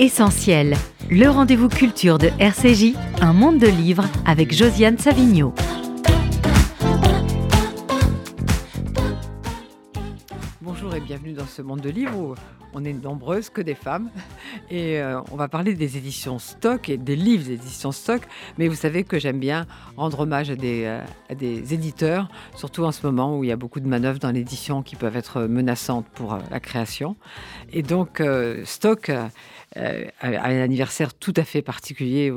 Essentiel, le rendez-vous culture de RCJ, un monde de livres avec Josiane Savigno. Bonjour et bienvenue dans ce monde de livres où on est nombreuses que des femmes et euh, on va parler des éditions stock et des livres d'éditions stock. Mais vous savez que j'aime bien rendre hommage à des, euh, à des, éditeurs, surtout en ce moment où il y a beaucoup de manœuvres dans l'édition qui peuvent être menaçantes pour euh, la création. Et donc stock euh, un anniversaire tout à fait particulier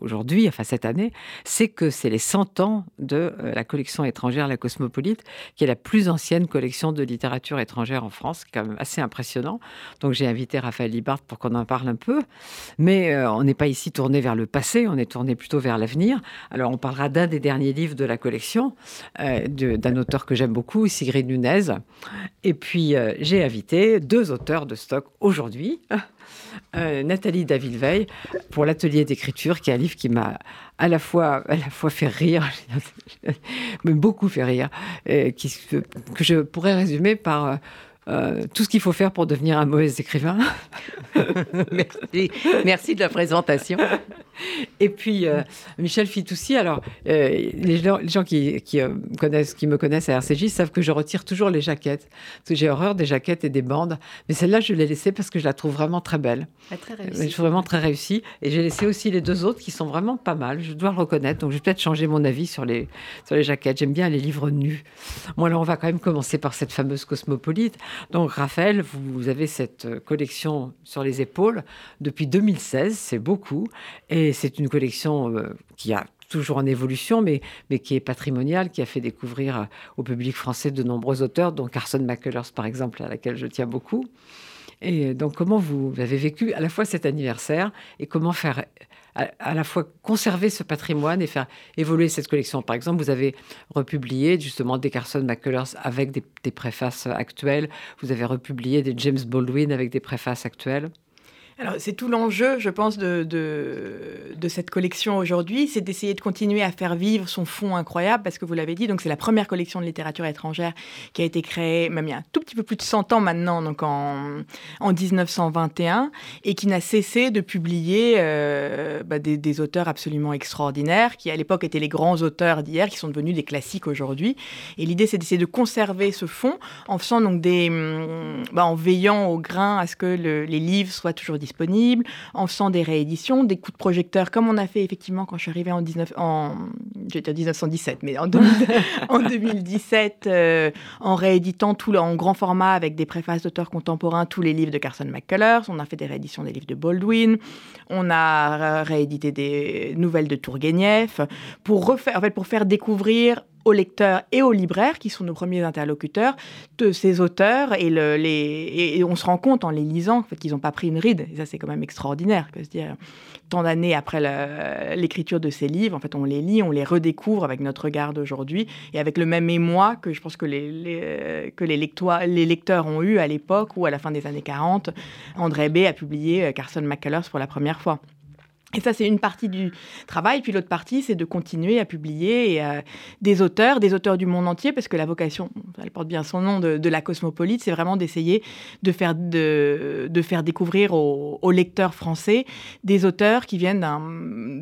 aujourd'hui, enfin cette année, c'est que c'est les 100 ans de euh, la collection étrangère La Cosmopolite, qui est la plus ancienne collection de littérature étrangère en France, quand même assez impressionnant. Donc j'ai invité Raphaël Libart pour qu'on en parle un peu. Mais euh, on n'est pas ici tourné vers le passé, on est tourné plutôt vers l'avenir. Alors on parlera d'un des derniers livres de la collection, d'un auteur que j'aime beaucoup, Sigrid Nunez. Et puis j'ai invité deux auteurs de stock aujourd'hui. Euh, Nathalie David-Veil pour l'atelier d'écriture, qui est un livre qui m'a à la fois, fait rire, mais beaucoup fait rire, et que je pourrais résumer par euh, tout ce qu'il faut faire pour devenir un mauvais écrivain. merci. merci de la présentation. Et puis, euh, Michel Fitoussi, alors, euh, les, gens, qui, connaissent, qui me connaissent à RCJ savent que je retire toujours les jaquettes. Parce que j'ai horreur des jaquettes et des bandes. Mais celle-là, je l'ai laissée parce que je la trouve vraiment très belle. très réussie. Je trouve vraiment très réussie. Et j'ai laissé aussi les deux autres qui sont vraiment pas mal. Je dois le reconnaître. Donc, je vais peut-être changer mon avis sur les, sur les jaquettes. J'aime bien les livres nus. Bon, alors, on va quand même commencer par cette fameuse cosmopolite. Donc, Raphaël, vous avez cette euh, collection sur les épaules depuis 2016, c'est beaucoup. Et c'est une collection euh, qui a toujours en évolution, mais, mais qui est patrimoniale, qui a fait découvrir euh, au public français de nombreux auteurs, dont Carson McCullers, par exemple, à laquelle je tiens beaucoup. Et donc, comment vous avez vécu à la fois cet anniversaire et comment faire à, la fois conserver ce patrimoine et faire évoluer cette collection. Par exemple, vous avez republié justement des Carson McCullers avec des, des préfaces actuelles. Vous avez republié des James Baldwin avec des préfaces actuelles. Alors, c'est tout l'enjeu, je pense, de, cette collection aujourd'hui, c'est d'essayer de continuer à faire vivre son fond incroyable, parce que vous l'avez dit, donc c'est la première collection de littérature étrangère qui a été créée, même il y a un tout petit peu plus de 100 ans maintenant, donc en, en 1921, et qui n'a cessé de publier euh, bah, des, auteurs absolument extraordinaires, qui à l'époque étaient les grands auteurs d'hier, qui sont devenus des classiques aujourd'hui. Et l'idée, c'est d'essayer de conserver ce fond en faisant donc des, bah, en veillant au grain à ce que les livres soient toujours disponible, en faisant des rééditions, des coups de projecteur, comme on a fait effectivement quand je suis arrivée en, 19, en 1917, mais en, en 2017, euh, en rééditant tout en grand format avec des préfaces d'auteurs contemporains, tous les livres de Carson McCullers. On a fait des rééditions des livres de Baldwin. On a réédité des nouvelles de Tourguenieff pour refaire, en fait, pour faire découvrir aux lecteurs et aux libraires, qui sont nos premiers interlocuteurs, de ces auteurs. Et, le, les, et on se rend compte en les lisant qu'ils n'ont pas pris une ride. Et ça, c'est quand même extraordinaire. Que se dire, tant d'années après l'écriture de ces livres, en fait, on les lit, on les redécouvre avec notre regard d'aujourd'hui et avec le même émoi que je pense que les, que les, les lecteurs ont eu à l'époque où, à la fin des années 40, André B. a publié Carson McCullers pour la première fois. Et ça, c'est une partie du travail. Puis l'autre partie, c'est de continuer à publier euh, des auteurs, des auteurs du monde entier, parce que la vocation, elle porte bien son nom, de, la cosmopolite, c'est vraiment d'essayer de faire, découvrir aux, lecteurs français des auteurs qui viennent d'un...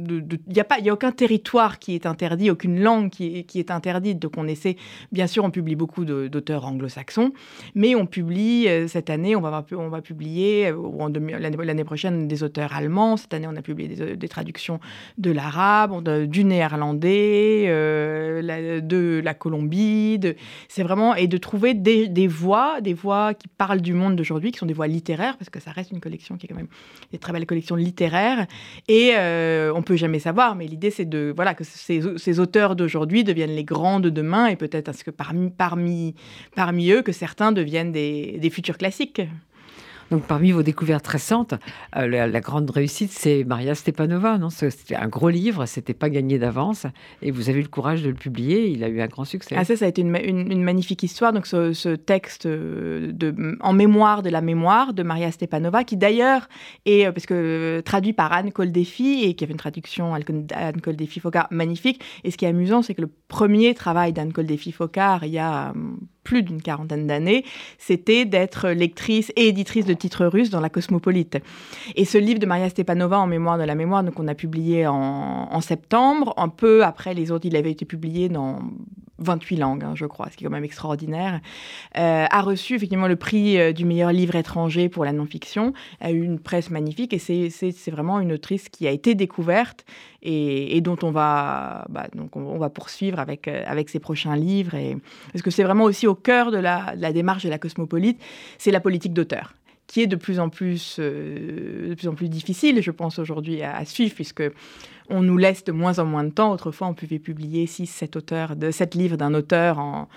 Il n'y a, aucun territoire qui est interdit, aucune langue qui, qui est interdite. Donc on essaie, bien sûr, on publie beaucoup d'auteurs anglo-saxons, mais on publie, euh, cette année, on va, on va publier, euh, l'année prochaine, des auteurs allemands. Cette année, on a publié des des traductions de l'arabe, du néerlandais, euh, de la Colombie. C'est vraiment et de trouver des, voix, des voix qui parlent du monde d'aujourd'hui, qui sont des voix littéraires, parce que ça reste une collection qui est quand même des très belles collections littéraires. Et euh, on peut jamais savoir, mais l'idée c'est de voilà que ces, auteurs d'aujourd'hui deviennent les grands de demain, et peut-être que parmi, parmi, parmi eux que certains deviennent des futurs classiques. Donc, parmi vos découvertes récentes, euh, la, grande réussite, c'est Maria Stepanova. Non? C'était un gros livre, c'était pas gagné d'avance. Et vous avez eu le courage de le publier. Il a eu un grand succès. Ah, ça, ça a été une, magnifique histoire. Donc, ce, texte euh, en mémoire de la mémoire de Maria Stepanova, qui d'ailleurs est, euh, parce que traduit par Anne Coldefi, et qui avait une traduction Anne Coldefi-Focard magnifique. Et ce qui est amusant, c'est que le premier travail d'Anne Coldefi-Focard, il y a plus d'une quarantaine d'années, c'était d'être lectrice et éditrice de titres russes dans la Cosmopolite. Et ce livre de Maria Stepanova, En mémoire de la mémoire, qu'on a publié en, septembre, un peu après les autres, il avait été publié dans 28 langues, hein, je crois, ce qui est quand même extraordinaire, euh, a reçu effectivement le prix euh, du meilleur livre étranger pour la non-fiction, a eu une presse magnifique et c'est vraiment une autrice qui a été découverte et, dont on va, bah, donc on, va poursuivre avec, euh, avec ses prochains livres. Parce que c'est vraiment aussi au cœur de la, démarche de la cosmopolite, c'est la politique d'auteur qui est de plus en plus, euh, de plus, en plus difficile, je pense, aujourd'hui à, suivre, puisque on nous laisse de moins en moins de temps. Autrefois, on pouvait publier 6, 7, auteurs, de, 7 livres d'un auteur en,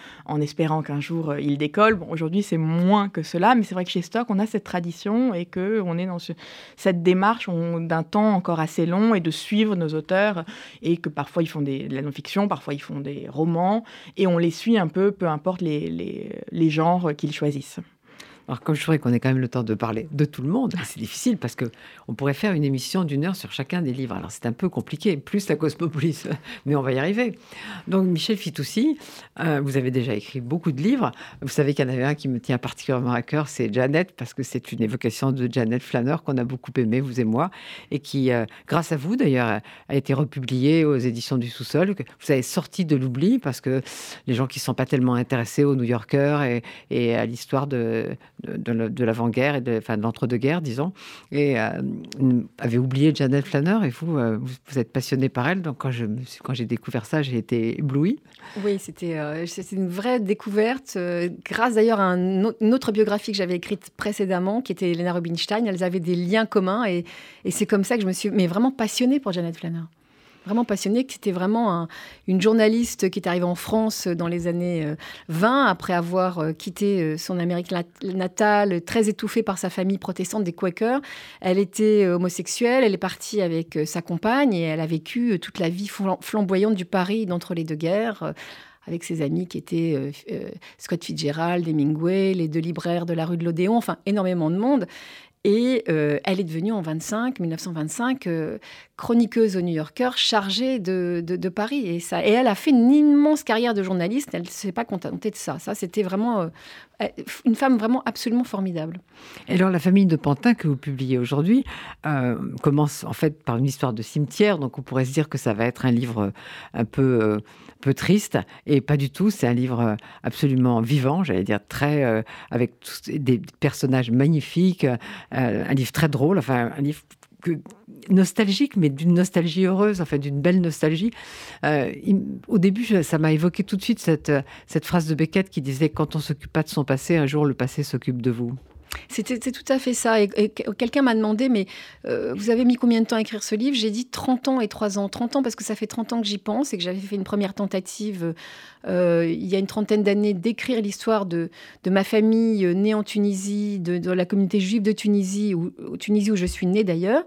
espérant qu'un jour euh, il décolle. Bon, aujourd'hui, c'est moins que cela, mais c'est vrai que chez Stock, on a cette tradition et qu'on est dans cette démarche d'un temps encore assez long et de suivre nos auteurs et que parfois ils font de la non-fiction, parfois ils font des romans et on les suit un peu, peu importe les genres qu'ils choisissent. Alors, comme je voudrais qu'on ait quand même le temps de parler de tout le monde, c'est difficile parce que on pourrait faire une émission d'une heure sur chacun des livres. Alors, c'est un peu compliqué, plus la Cosmopolis, mais on va y arriver. Donc, Michel Fitoussi, euh, vous avez déjà écrit beaucoup de livres. Vous savez qu'il y en avait un qui me tient particulièrement à cœur, c'est Janet, parce que c'est une évocation de Janet Flanner qu'on a beaucoup aimé, vous et moi, et qui, euh, grâce à vous d'ailleurs, a été republié aux éditions du Sous-sol. Vous avez sorti de l'oubli parce que les gens qui ne sont pas tellement intéressés aux New Yorkers et à l'histoire de de, l'avant-guerre et de, enfin, de l'entre-deux-guerres, disons, et euh, avait oublié Janet Flanner. Et vous, euh, vous, êtes passionné par elle. Donc, quand, je, quand j'ai découvert ça, j'ai été ébloui. Oui, c'était, euh, une vraie découverte, grâce d'ailleurs à un, une autre biographie que j'avais écrite précédemment, qui était Elena Rubinstein. Elles avaient des liens communs, et, et c'est comme ça que je me suis mais vraiment passionnée pour Janet Flanner vraiment passionnée, que c'était vraiment une journaliste qui est arrivée en France dans les années 20, euh, après avoir euh, quitté euh, son Amérique natale, très étouffée par sa famille protestante des Quakers. Elle était homosexuelle, elle est partie avec sa compagne et elle a vécu toute la vie flamboyante du Paris d'entre les deux guerres avec ses amis qui étaient Scott Fitzgerald, Hemingway, les deux libraires de la rue de l'Odéon, enfin énormément de monde. Et euh, elle est devenue en 25, 1925 euh, chroniqueuse au New Yorker chargée de, Paris. Et, ça, et elle a fait une immense carrière de journaliste. Elle ne s'est pas contentée de ça. Ça, c'était vraiment euh, une femme vraiment absolument formidable. Et alors, la famille de Pantin que vous publiez aujourd'hui commence en fait par une histoire de cimetière. Donc, on pourrait se dire que ça va être un livre un peu peu triste et pas du tout. C'est un livre absolument vivant, j'allais dire très avec des personnages magnifiques, euh, un livre très drôle, enfin un livre nostalgique, mais d'une nostalgie heureuse, enfin d'une belle nostalgie. Euh, au début, ça m'a évoqué tout de suite cette, cette phrase de Beckett qui disait Quand on s'occupe pas de son passé, un jour le passé s'occupe de vous. C'était tout à fait ça. Quelqu'un m'a demandé, mais euh, vous avez mis combien de temps à écrire ce livre? J'ai dit 30 ans et 3 ans. 30 ans parce que ça fait 30 ans que j'y pense et que j'avais fait une première tentative euh, il y a une trentaine d'années d'écrire l'histoire de, de, ma famille euh, née en Tunisie, de, la communauté juive de Tunisie, où, Tunisie où je suis née d'ailleurs.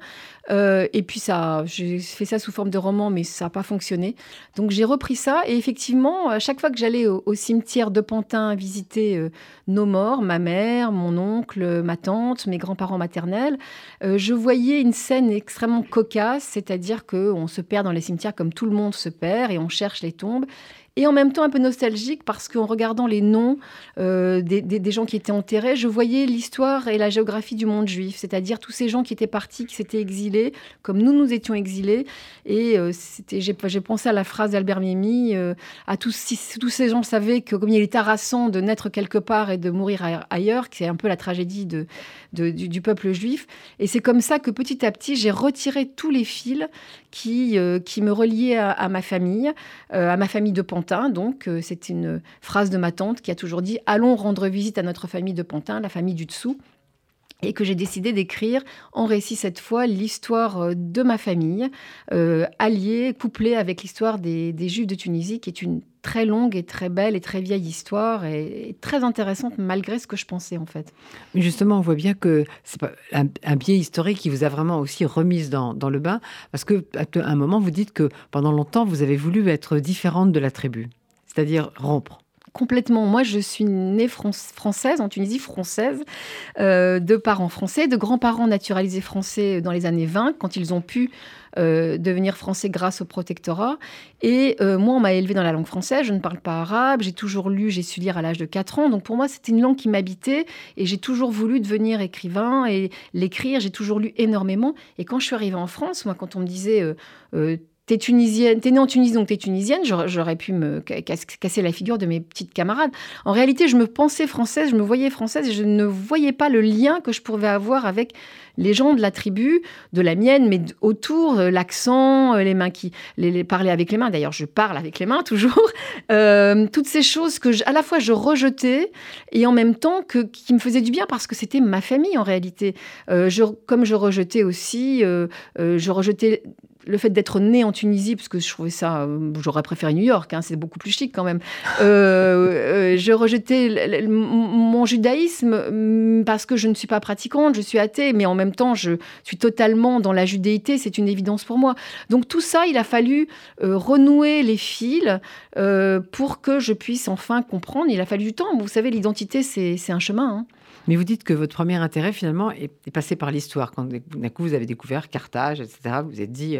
Euh, et puis ça, j'ai fait ça sous forme de roman, mais ça n'a pas fonctionné. Donc j'ai repris ça et effectivement, à chaque fois que j'allais au, cimetière de Pantin visiter nos morts, ma mère, mon oncle, ma tante, mes grands-parents maternels, je voyais une scène extrêmement cocasse, c'est-à-dire qu'on se perd dans les cimetières comme tout le monde se perd et on cherche les tombes et en même temps un peu nostalgique parce qu'en regardant les noms euh, des, gens qui étaient enterrés, je voyais l'histoire et la géographie du monde juif, c'est-à-dire tous ces gens qui étaient partis, qui s'étaient exilés, comme nous nous étions exilés. Et euh, j'ai pensé à la phrase d'Albert Miemi, euh, à tous, ces gens savaient que comme il est harassant de naître quelque part et de mourir ailleurs, qui est un peu la tragédie du, peuple juif. Et c'est comme ça que petit à petit, j'ai retiré tous les fils qui, qui me reliaient à, ma famille, à ma famille de Pantin donc, euh, c'est une phrase de ma tante qui a toujours dit Allons rendre visite à notre famille de Pantin, la famille du dessous et que j'ai décidé d'écrire en récit cette fois l'histoire euh, de ma famille, euh, alliée, couplée avec l'histoire des, Juifs de Tunisie, qui est une très longue et très belle et très vieille histoire et, très intéressante malgré ce que je pensais en fait. Mais justement, on voit bien que c'est pas un, biais historique qui vous a vraiment aussi remise dans, dans le bain, parce que à un moment vous dites que pendant longtemps vous avez voulu être différente de la tribu, c'est-à-dire rompre. complètement. Moi, je suis née française, en Tunisie française, euh, de parents français, de grands-parents naturalisés français dans les années 20, quand ils ont pu devenir français grâce au protectorat. Et euh, moi, on m'a élevé dans la langue française, je ne parle pas arabe, j'ai toujours lu, j'ai su lire à l'âge de 4 ans. Donc pour moi, c'était une langue qui m'habitait et j'ai toujours voulu devenir écrivain et l'écrire. J'ai toujours lu énormément. Et quand je suis arrivée en France, moi, quand on me disait t'es tunisienne, t'es née en Tunisie, donc t'es tunisienne, j'aurais pu me casser la figure de mes petites camarades. En réalité, je me pensais française, je me voyais française et je ne voyais pas le lien que je pouvais avoir avec les gens de la tribu, de la mienne, mais autour, euh, l'accent, euh, les mains qui, les, parler avec les mains. D'ailleurs, je parle avec les mains toujours. Euh, toutes ces choses que, à la fois, je rejetais et en même temps que qui me faisaient du bien parce que c'était ma famille en réalité. je, comme je rejetais aussi, je rejetais le fait d'être né en Tunisie, parce que je trouvais ça, euh, j'aurais préféré New York, hein, c'est beaucoup plus chic quand même. Euh, euh, je rejetais mon judaïsme mm, parce que je ne suis pas pratiquante, je suis athée, mais en même temps, je suis totalement dans la judéité, c'est une évidence pour moi. Donc tout ça, il a fallu renouer les fils pour que je puisse enfin comprendre. Il a fallu du temps. Vous savez, l'identité, c'est un chemin. Hein. Mais vous dites que votre premier intérêt, finalement, est, passé par l'histoire. Quand d'un coup, vous avez découvert Carthage, etc., vous vous êtes dit,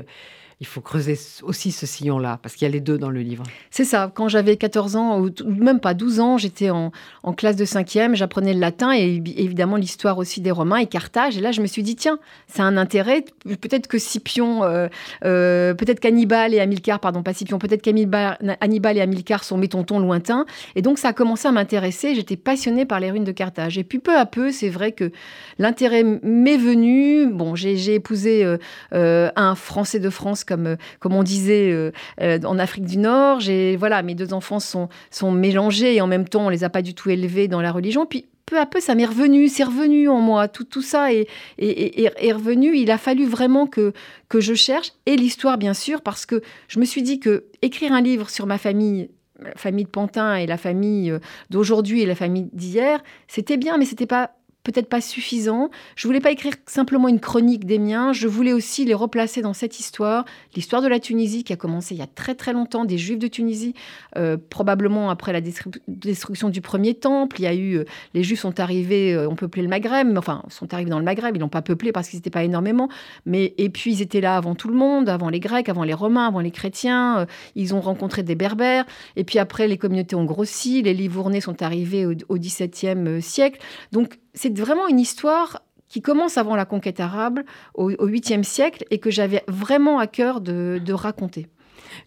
il faut creuser aussi ce sillon-là, parce qu'il y a les deux dans le livre. C'est ça. Quand j'avais 14 ans, ou même pas 12 ans, j'étais en, classe de 5e, j'apprenais le latin et évidemment l'histoire aussi des Romains et Carthage. Et là, je me suis dit, tiens, c'est un intérêt. Peut-être que Scipion, euh, euh, peut-être qu'Hannibal et Hamilcar, pardon, pas Scipion, peut-être qu'Hannibal et Hamilcar sont mes tontons lointains. Et donc, ça a commencé à m'intéresser. J'étais passionnée par les ruines de Carthage. Et puis, peu à peu, c'est vrai que l'intérêt m'est venu. Bon, j'ai épousé euh, un Français de France comme, euh, comme on disait euh, euh, en Afrique du Nord. J'ai, voilà, mes deux enfants sont, sont mélangés et en même temps, on les a pas du tout élevés dans la religion. Puis peu à peu, ça m'est revenu, c'est revenu en moi. Tout, tout ça est, est, revenu. Il a fallu vraiment que, que je cherche. Et l'histoire, bien sûr, parce que je me suis dit que écrire un livre sur ma famille, la famille de Pantin et la famille d'aujourd'hui et la famille d'hier, c'était bien, mais c'était pas peut-être pas suffisant. Je voulais pas écrire simplement une chronique des miens, je voulais aussi les replacer dans cette histoire, l'histoire de la Tunisie qui a commencé il y a très très longtemps, des Juifs de Tunisie, euh, probablement après la destruction du premier temple. Il y a eu, euh, les Juifs sont arrivés, euh, ont peuplé le Maghreb, enfin sont arrivés dans le Maghreb, ils n'ont pas peuplé parce qu'ils n'étaient pas énormément, mais et puis ils étaient là avant tout le monde, avant les Grecs, avant les Romains, avant les chrétiens. ils ont rencontré des Berbères, et puis après les communautés ont grossi, les Livournais sont arrivés au, au XVIIe siècle. Donc c'est vraiment une histoire qui commence avant la conquête arabe au, 8e siècle et que j'avais vraiment à cœur de raconter.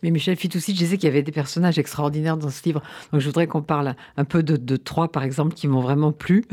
Mais Michel Fitoussi, je disais qu'il y avait des personnages extraordinaires dans ce livre. Donc je voudrais qu'on parle un peu de, trois, par exemple, qui m'ont vraiment plu.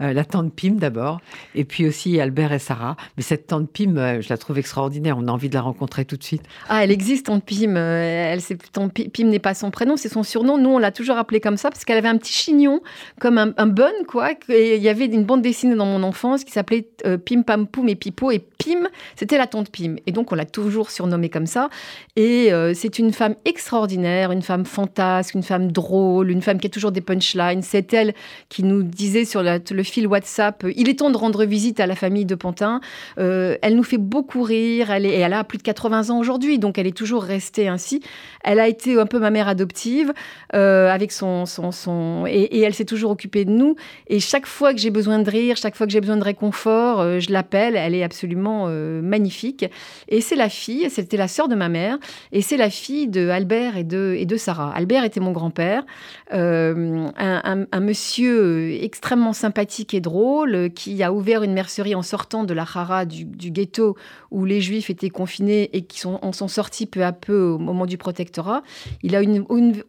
Euh, la tante Pim d'abord, et puis aussi Albert et Sarah. Mais cette tante Pim, euh, je la trouve extraordinaire. On a envie de la rencontrer tout de suite. Ah, elle existe, tante Pim. Euh, elle, tante Pim n'est pas son prénom, c'est son surnom. Nous, on l'a toujours appelée comme ça parce qu'elle avait un petit chignon, comme un, un bun, quoi. Il y avait une bande dessinée dans mon enfance qui s'appelait Pim Pam Poum et Pipo. Et Pim, c'était la tante Pim. Et donc, on l'a toujours surnommée comme ça. Et c'est une femme extraordinaire, une femme fantasque, une femme drôle, une femme qui a toujours des punchlines. C'est elle qui nous disait sur le fil WhatsApp euh, il est temps de rendre visite à la famille de Pantin. Euh, elle nous fait beaucoup rire. Elle est, elle a plus de 80 ans aujourd'hui, donc elle est toujours restée ainsi. Elle a été un peu ma mère adoptive euh, avec son, son, son et, elle s'est toujours occupée de nous. Et chaque fois que j'ai besoin de rire, chaque fois que j'ai besoin de réconfort, je l'appelle. Elle est absolument magnifique. Et c'est la fille. C'était la sœur de ma mère. Et c'est la fille de Albert et de, et de Sarah. Albert était mon grand-père, euh, un, monsieur extrêmement sympathique et drôle qui a ouvert une mercerie en sortant de la Hara du, ghetto où les Juifs étaient confinés et qui sont, en sont sortis peu à peu au moment du protectorat. Il a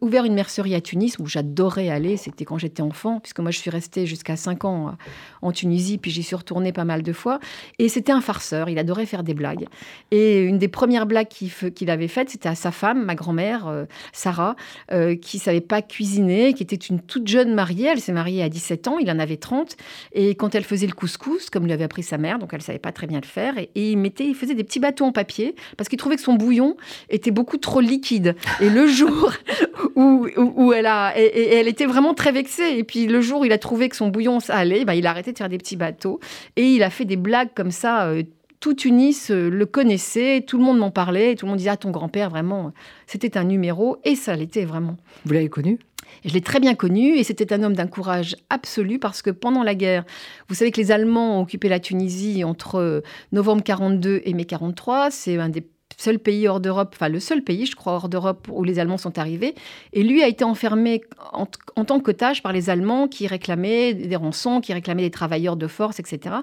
ouvert une mercerie à Tunis où j'adorais aller. C'était quand j'étais enfant, puisque moi je suis restée jusqu'à 5 ans en Tunisie, puis j'y suis retournée pas mal de fois. Et c'était un farceur. Il adorait faire des blagues. Et une des premières blagues qu'il avait faites, c'était à sa femme, ma grand-mère, euh, Sarah, euh, qui savait pas cuisiner, qui était une toute jeune mariée. Elle s'est mariée à 17 ans, il en avait 30. Et quand elle faisait le couscous, comme lui avait appris sa mère, donc elle savait pas très bien le faire, et, il, mettait, il faisait des petits bateaux en papier parce qu'il trouvait que son bouillon était beaucoup trop liquide. Et le jour où, elle a, et, elle était vraiment très vexée. Et puis le jour où il a trouvé que son bouillon ça allait, bah, il a arrêté de faire des petits bateaux et il a fait des blagues comme ça. Euh, tout Tunis le connaissait, tout le monde m'en parlait, tout le monde disait ah ton grand-père vraiment, c'était un numéro et ça l'était vraiment. Vous l'avez connu? Je l'ai très bien connu et c'était un homme d'un courage absolu parce que pendant la guerre, vous savez que les Allemands ont occupé la Tunisie entre novembre 42 et mai 43. C'est un des seul pays hors d'Europe, enfin le seul pays, je crois, hors d'Europe où les Allemands sont arrivés. Et lui a été enfermé en, tant qu'otage par les Allemands qui réclamaient des rançons, qui réclamaient des travailleurs de force, etc.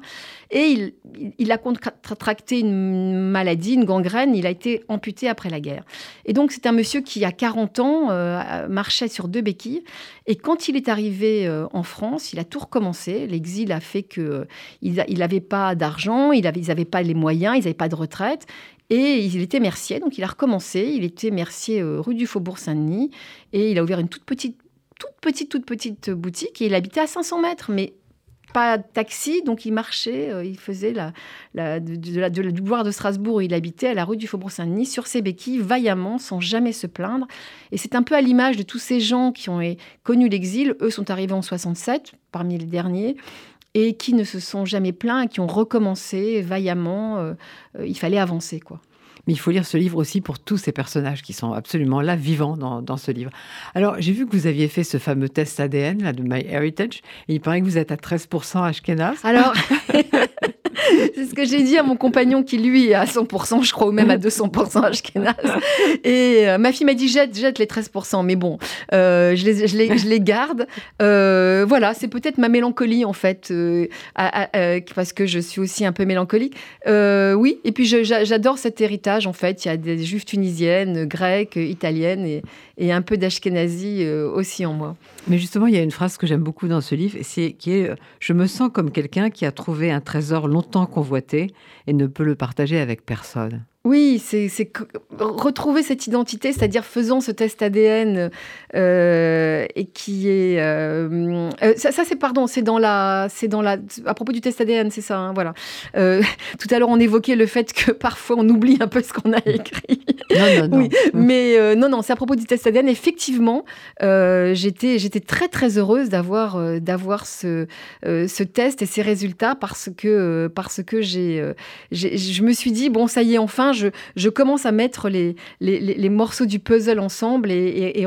Et il, a contracté une maladie, une gangrène. Il a été amputé après la guerre. Et donc c'est un monsieur qui, à 40 ans, euh, marchait sur deux béquilles. Et quand il est arrivé euh, en France, il a tout recommencé. L'exil a fait qu'il euh, il n'avait pas d'argent, il ils n'avaient pas les moyens, ils n'avaient pas de retraite. Et il était mercier, donc il a recommencé. Il était mercier euh, rue du Faubourg Saint-Denis et il a ouvert une toute petite, toute petite, toute petite boutique et il habitait à 500 mètres, mais pas de taxi, donc il marchait, euh, il faisait la, du boulevard de Strasbourg, il habitait à la rue du Faubourg Saint-Denis sur ses béquilles, vaillamment, sans jamais se plaindre. Et c'est un peu à l'image de tous ces gens qui ont connu l'exil. Eux sont arrivés en 67, parmi les derniers et qui ne se sont jamais plaints, qui ont recommencé vaillamment. Euh, euh, il fallait avancer, quoi. Mais il faut lire ce livre aussi pour tous ces personnages qui sont absolument là, vivants dans, dans ce livre. Alors, j'ai vu que vous aviez fait ce fameux test ADN là, de MyHeritage, et il paraît que vous êtes à 13% Ashkenaz. Alors, c'est ce que j'ai dit à mon compagnon qui, lui, est à 100%, je crois, ou même à 200% Ashkenaz. Et euh, ma fille m'a dit jette, jette les 13%. Mais bon, euh, je, les, je, les, je, les, garde. Euh, voilà, c'est peut-être ma mélancolie, en fait, parce que je suis aussi un peu mélancolique. oui, et puis j'adore cet héritage, en fait. Il y a des juifs tunisiennes, grecques, italiennes et, et un peu d'ashkenazi aussi en moi. Mais justement, il y a une phrase que j'aime beaucoup dans ce livre, c'est qui est Je me sens comme quelqu'un qui a trouvé un trésor longtemps convoité et ne peut le partager avec personne. Oui, c'est retrouver cette identité, c'est-à-dire faisant ce test ADN euh, et qui est euh, euh, ça, c'est pardon, c'est dans la c'est dans la à propos du test ADN, c'est ça, hein, voilà. tout à l'heure, on évoquait le fait que parfois on oublie un peu ce qu'on a écrit. Non, non, non. Oui, mais non, non, c'est à propos du test ADN. Effectivement, j'étais j'étais très très heureuse d'avoir d'avoir ce ce test et ces résultats parce que parce que j'ai je me suis dit bon ça y est enfin je, commence à mettre les, les, morceaux du puzzle ensemble et,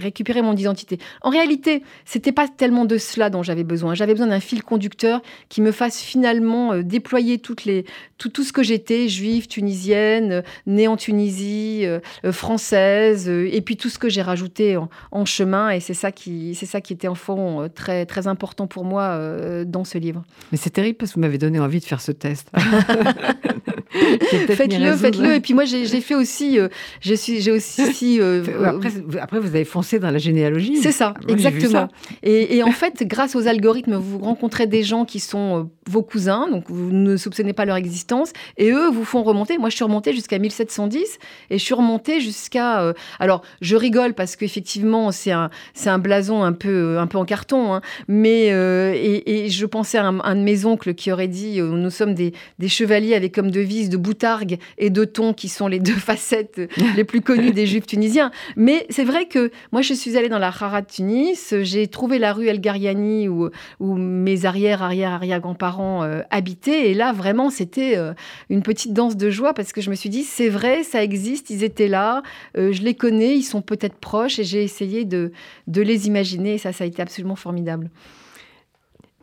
récupérer mon identité. En réalité, c'était pas tellement de cela dont j'avais besoin. J'avais besoin d'un fil conducteur qui me fasse finalement euh, déployer toutes les, tout, tout ce que j'étais, juive, tunisienne, euh, née en Tunisie, euh, française, et puis tout ce que j'ai rajouté en, chemin. Et c'est ça qui, c'est ça qui était en fond très, très important pour moi dans ce livre. Mais c'est terrible parce que vous m'avez donné envie de faire ce test. faites-le, faites-le. Et puis moi, j'ai fait aussi, euh, je suis, j'ai aussi. Euh, après, après, vous avez foncé dans la généalogie. C'est ça, exactement. Et, en fait, grâce aux algorithmes, vous rencontrez des gens qui sont euh, vos cousins, donc vous ne soupçonnez pas leur existence, et eux vous font remonter. Moi, je suis remontée jusqu'à 1710, et je suis remontée jusqu'à. alors, je rigole parce qu'effectivement, c'est un, c'est un blason un peu, un peu en carton, hein, mais et, je pensais à un, de mes oncles qui aurait dit, nous sommes des, des chevaliers avec comme devise de boutargue et de thon, qui sont les deux facettes les plus connues des juifs tunisiens. Mais c'est vrai que moi, je suis allée dans la Hara de Tunis, j'ai trouvé la rue El Gariani où, où mes arrière, arrière, arrière-grands-parents euh, habitaient. Et là, vraiment, c'était euh, une petite danse de joie parce que je me suis dit, c'est vrai, ça existe, ils étaient là, euh, je les connais, ils sont peut-être proches et j'ai essayé de, de les imaginer. Et ça, ça a été absolument formidable.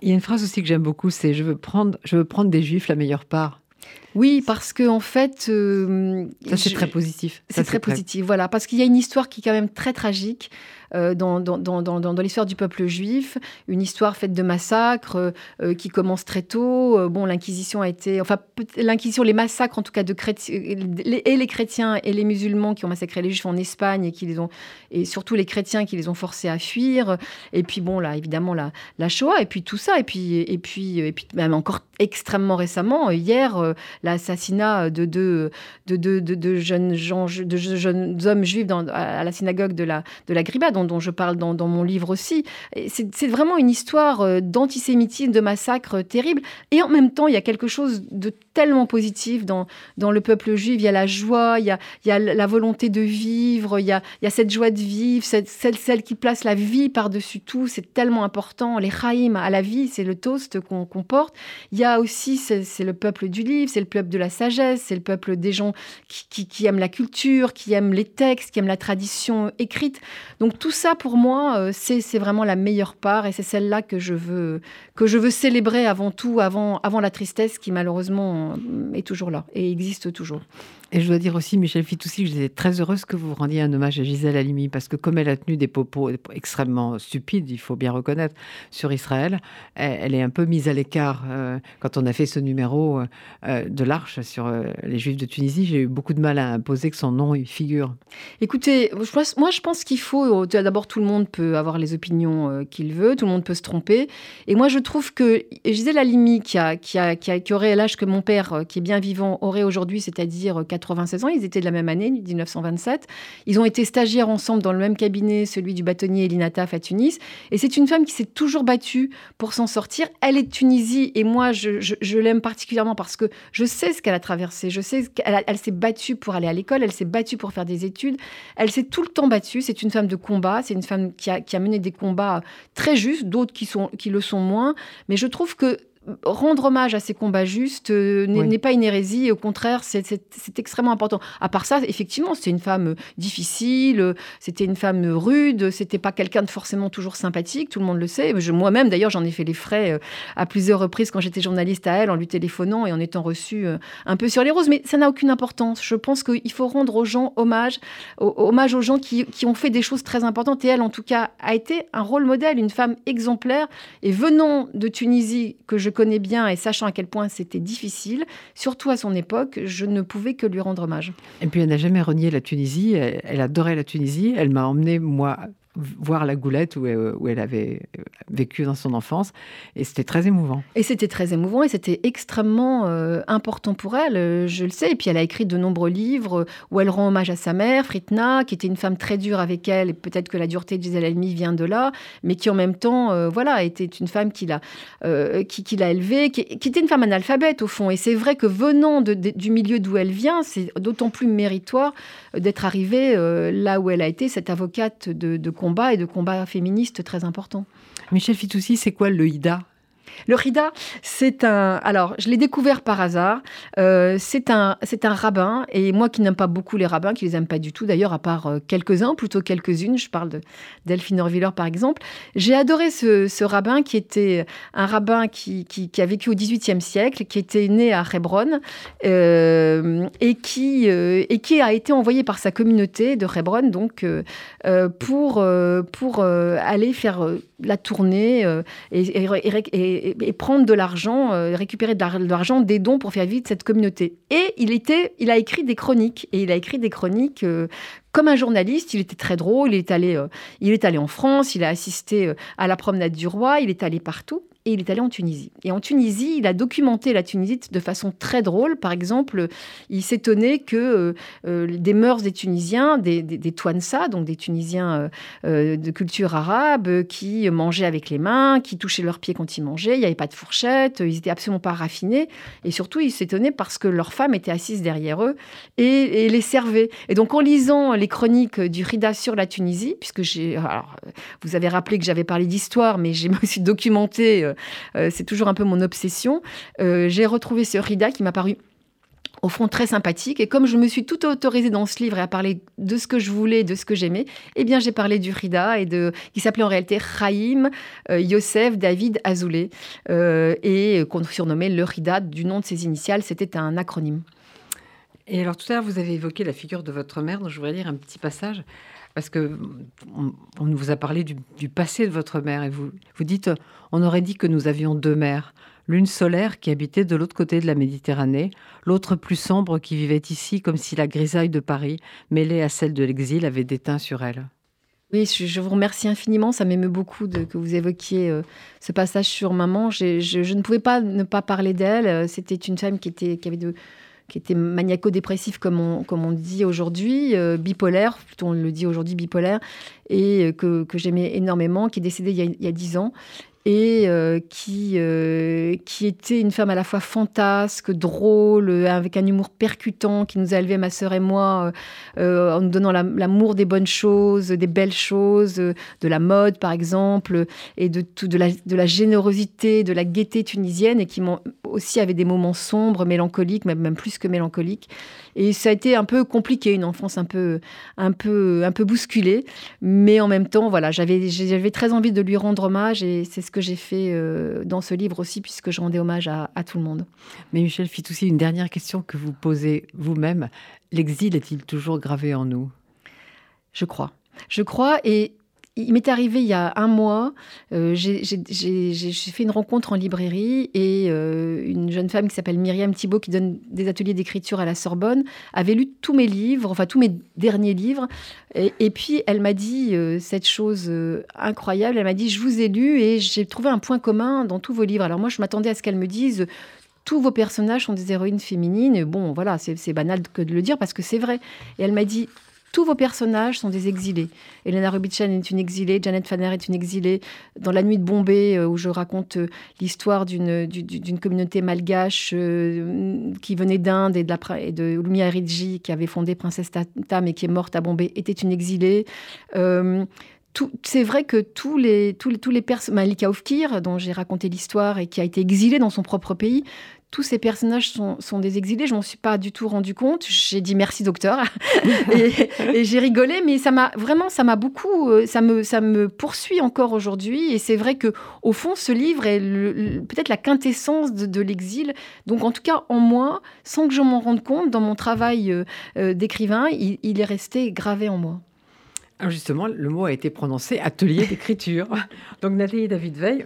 Il y a une phrase aussi que j'aime beaucoup, c'est je je veux prendre des juifs la meilleure part. Oui, parce que en fait, euh, ça c'est très positif. C'est très, positif, voilà, parce qu'il y a une histoire qui est quand même très tragique. Euh, dans, dans, dans, dans l'histoire du peuple juif, une histoire faite de massacres euh, euh, qui commence très tôt. bon, l'Inquisition a été, enfin, l'Inquisition, les massacres en tout cas de chrétiens, et les chrétiens et les musulmans qui ont massacré les juifs en Espagne et qui les ont, et surtout les chrétiens qui les ont forcés à fuir. Et puis bon, là, évidemment, la, la Shoah et puis tout ça, et puis et puis et puis même encore extrêmement récemment, hier, l'assassinat de deux de, de, de, de jeunes hommes juifs à la synagogue de la de la Griba, dont, je parle dans, mon livre aussi. C'est vraiment une histoire euh, d'antisémitisme, de massacre terrible. Et en même temps, il y a quelque chose de tellement positif dans, dans le peuple juif. Il y a la joie, il y a, la volonté de vivre, il y a, cette joie de vivre, cette, celle, qui place la vie par-dessus tout. C'est tellement important. Les chaïm à la vie, c'est le toast qu'on porte. Il y a aussi, c'est le peuple du livre, c'est le peuple de la sagesse, c'est le peuple des gens qui, qui, aiment la culture, qui aiment les textes, qui aiment la tradition écrite. Donc tout ça, pour moi, euh, c'est vraiment la meilleure part et c'est celle-là que je veux que je veux célébrer avant tout, avant, avant la tristesse qui malheureusement est toujours là et existe toujours. Et je dois dire aussi, Michel Fitoussi, que j'étais très heureuse que vous rendiez un hommage à Gisèle Halimi, parce que comme elle a tenu des propos extrêmement stupides, il faut bien reconnaître, sur Israël, elle, est un peu mise à l'écart. Euh, quand on a fait ce numéro euh, de l'Arche sur euh, les Juifs de Tunisie, j'ai eu beaucoup de mal à imposer que son nom y figure. Écoutez, moi je pense qu'il faut, d'abord tout le monde peut avoir les opinions qu'il veut, tout le monde peut se tromper, et moi je trouve que Gisèle Halimi, qui aurait l'âge que mon père, qui est bien vivant, aurait aujourd'hui, c'est-à-dire 96 ans, ils étaient de la même année, 1927. Ils ont été stagiaires ensemble dans le même cabinet, celui du bâtonnier Elinataf à Tunis. Et c'est une femme qui s'est toujours battue pour s'en sortir. Elle est de Tunisie et moi, je, l'aime particulièrement parce que je sais ce qu'elle a traversé. Je sais qu'elle elle s'est battue pour aller à l'école, elle s'est battue pour faire des études. Elle s'est tout le temps battue. C'est une femme de combat. C'est une femme qui a, mené des combats très justes, d'autres qui le sont moins. Mais je trouve que rendre hommage à ces combats justes euh, n'est pas une hérésie, au contraire, c'est extrêmement important. À part ça, effectivement, c'était une femme difficile, c'était une femme rude, c'était pas quelqu'un de forcément toujours sympathique, tout le monde le sait. Moi-même, d'ailleurs, j'en ai fait les frais euh, à plusieurs reprises quand j'étais journaliste à elle, en lui téléphonant et en étant reçue euh, un peu sur les roses, mais ça n'a aucune importance. Je pense qu'il faut rendre aux gens hommage, hommage aux gens qui, qui ont fait des choses très importantes, et elle, en tout cas, a été un rôle modèle, une femme exemplaire, et venant de Tunisie, que je connais bien et sachant à quel point c'était difficile, surtout à son époque, je ne pouvais que lui rendre hommage. Et puis elle n'a jamais renié la Tunisie, elle, adorait la Tunisie, elle m'a emmené moi voir la goulette où elle, avait euh, vécu dans son enfance. Et c'était très émouvant. Et c'était très émouvant et c'était extrêmement euh, important pour elle, euh, je le sais. Et puis elle a écrit de nombreux livres où elle rend hommage à sa mère, Fritna, qui était une femme très dure avec elle. Et peut-être que la dureté de Gisèle Halimi vient de là, mais qui en même temps, voilà, était une femme qui l'a qui, l'a élevée, qui, était une femme analphabète au fond. Et c'est vrai que venant du milieu d'où elle vient, c'est d'autant plus méritoire d'être arrivée là où elle a été, cette avocate de, de et de combat féministe très important. Michel Fitoussi, c'est quoi le HIDA le Rida, c'est un. Alors, je l'ai découvert par hasard. Euh, c'est un, c'est un rabbin, et moi qui n'aime pas beaucoup les rabbins, qui les aime pas du tout, d'ailleurs, à part euh, quelques-uns, plutôt quelques-unes. Je parle de Delphine Orviller, par exemple. J'ai adoré ce, rabbin qui était un rabbin qui, qui, a vécu au XVIIIe siècle, qui était né à Hebron euh, et qui et qui a été envoyé par sa communauté de Hebron, donc pour pour aller faire la tournée et, prendre de l'argent, euh, récupérer de l'argent, des dons pour faire vivre cette communauté. Et il, était, il a écrit des chroniques. Et il a écrit des chroniques euh, comme un journaliste. Il était très drôle. Il est allé, euh, il est allé en France. Il a assisté à la promenade du roi. Il est allé partout il est allé en Tunisie. Et en Tunisie, il a documenté la Tunisie de façon très drôle. Par exemple, il s'étonnait que euh, euh, des mœurs des Tunisiens, des, des, donc des Tunisiens euh, de culture arabe, qui mangeaient avec les mains, qui touchaient leurs pieds quand ils mangeaient, il n'y avait pas de fourchette, ils n'étaient absolument pas raffinés. Et surtout, il s'étonnait parce que leurs femmes étaient assises derrière eux et, les servaient. Et donc, en lisant les chroniques du Rida sur la Tunisie, puisque j'ai... Vous avez rappelé que j'avais parlé d'histoire, mais j'ai aussi documenté c'est toujours un peu mon obsession. Euh, j'ai retrouvé ce Rida qui m'a paru au fond très sympathique. Et comme je me suis tout autorisée dans ce livre et à parler de ce que je voulais, de ce que j'aimais, eh bien j'ai parlé du Rida et de qui s'appelait en réalité Chaim euh, Yosef David Azoulay et qu'on surnommait le Rida du nom de ses initiales. C'était un acronyme. Et alors tout à l'heure vous avez évoqué la figure de votre mère, donc je voudrais lire un petit passage parce que on, vous a parlé du, passé de votre mère et vous, vous dites, on aurait dit que nous avions deux mères, l'une solaire qui habitait de l'autre côté de la Méditerranée, l'autre plus sombre qui vivait ici comme si la grisaille de Paris, mêlée à celle de l'exil, avait déteint sur elle. Oui, je vous remercie infiniment. Ça m'émeut beaucoup que vous évoquiez euh, ce passage sur maman. Je, je, ne pouvais pas ne pas parler d'elle. C'était une femme qui, était, qui avait de, qui était maniaco-dépressif, comme on, comme dit aujourd'hui, euh, bipolaire, plutôt on le dit aujourd'hui bipolaire, et euh, que, que j'aimais énormément, qui est décédé il y a, dix ans, et euh, qui, qui était une femme à la fois fantasque, drôle, avec un humour percutant, qui nous a élevés, ma sœur et moi, en nous donnant l'amour des bonnes choses, des belles choses, de la mode par exemple, et de, tout, de, la, de la générosité, de la gaieté tunisienne, et qui aussi avait des moments sombres, mélancoliques, même, même plus que mélancoliques. Et ça a été un peu compliqué, une enfance un peu, un peu, un peu bousculée. Mais en même temps, voilà, j'avais, j'avais très envie de lui rendre hommage et c'est ce que j'ai fait euh, dans ce livre aussi, puisque je rendais hommage à, à tout le monde. Mais Michel Fitoussi, une dernière question que vous posez vous-même. L'exil est-il toujours gravé en nous? Je crois. Je crois et il m'est arrivé il y a un mois, euh, j'ai fait une rencontre en librairie et euh, une jeune femme qui s'appelle Myriam Thibault, qui donne des ateliers d'écriture à la Sorbonne, avait lu tous mes livres, enfin tous mes derniers livres. Et, puis elle m'a dit euh, cette chose incroyable, elle m'a dit, je vous ai lu et j'ai trouvé un point commun dans tous vos livres. Alors moi, je m'attendais à ce qu'elle me dise, tous vos personnages sont des héroïnes féminines. Bon, voilà, c'est banal que de le dire parce que c'est vrai. Et elle m'a dit, tous vos personnages sont des exilés. Elena Rubinstein est une exilée, Janet Fanner est une exilée. Dans La Nuit de Bombay, euh, où je raconte euh, l'histoire d'une, d'une communauté malgache euh, qui venait d'Inde et de, la, Lumia qui avait fondé Princesse Tam et qui est morte à Bombay, était une exilée. c'est vrai que tous les, tous personnages, Malika Ofkir, dont j'ai raconté l'histoire et qui a été exilée dans son propre pays, tous ces personnages sont, des exilés. Je m'en suis pas du tout rendu compte. J'ai dit merci docteur et, j'ai rigolé, mais ça m'a vraiment, ça m'a beaucoup, euh, ça me, ça me poursuit encore aujourd'hui. Et c'est vrai que au fond, ce livre est peut-être la quintessence de, l'exil. Donc en tout cas, en moi, sans que je m'en rende compte, dans mon travail euh, euh, d'écrivain, il, est resté gravé en moi. Alors justement, le mot a été prononcé atelier d'écriture. Donc Nathalie David Veil,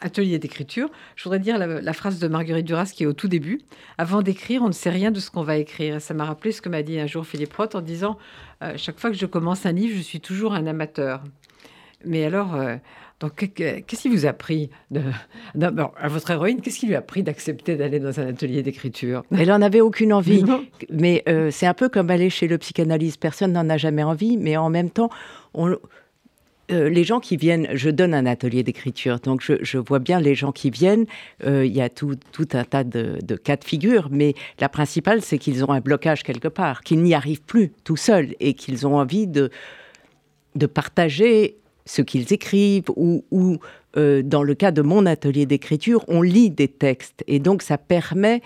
atelier d'écriture, je voudrais dire la, phrase de Marguerite Duras qui est au tout début. Avant d'écrire, on ne sait rien de ce qu'on va écrire. ça m'a rappelé ce que m'a dit un jour Philippe Roth en disant euh, Chaque fois que je commence un livre, je suis toujours un amateur. Mais alors, euh, donc, qu'est-ce qui vous a pris de, à votre héroïne Qu'est-ce qui lui a pris d'accepter d'aller dans un atelier d'écriture? Elle n'en avait aucune envie. mais euh, c'est un peu comme aller chez le psychanalyste. Personne n'en a jamais envie, mais en même temps, on, euh, les gens qui viennent, je donne un atelier d'écriture, donc je, vois bien les gens qui viennent. Euh, il y a tout, un tas de, cas de figure, mais la principale, c'est qu'ils ont un blocage quelque part, qu'ils n'y arrivent plus tout seuls et qu'ils ont envie de, partager ce qu'ils écrivent ou, euh, dans le cas de mon atelier d'écriture, on lit des textes et donc ça permet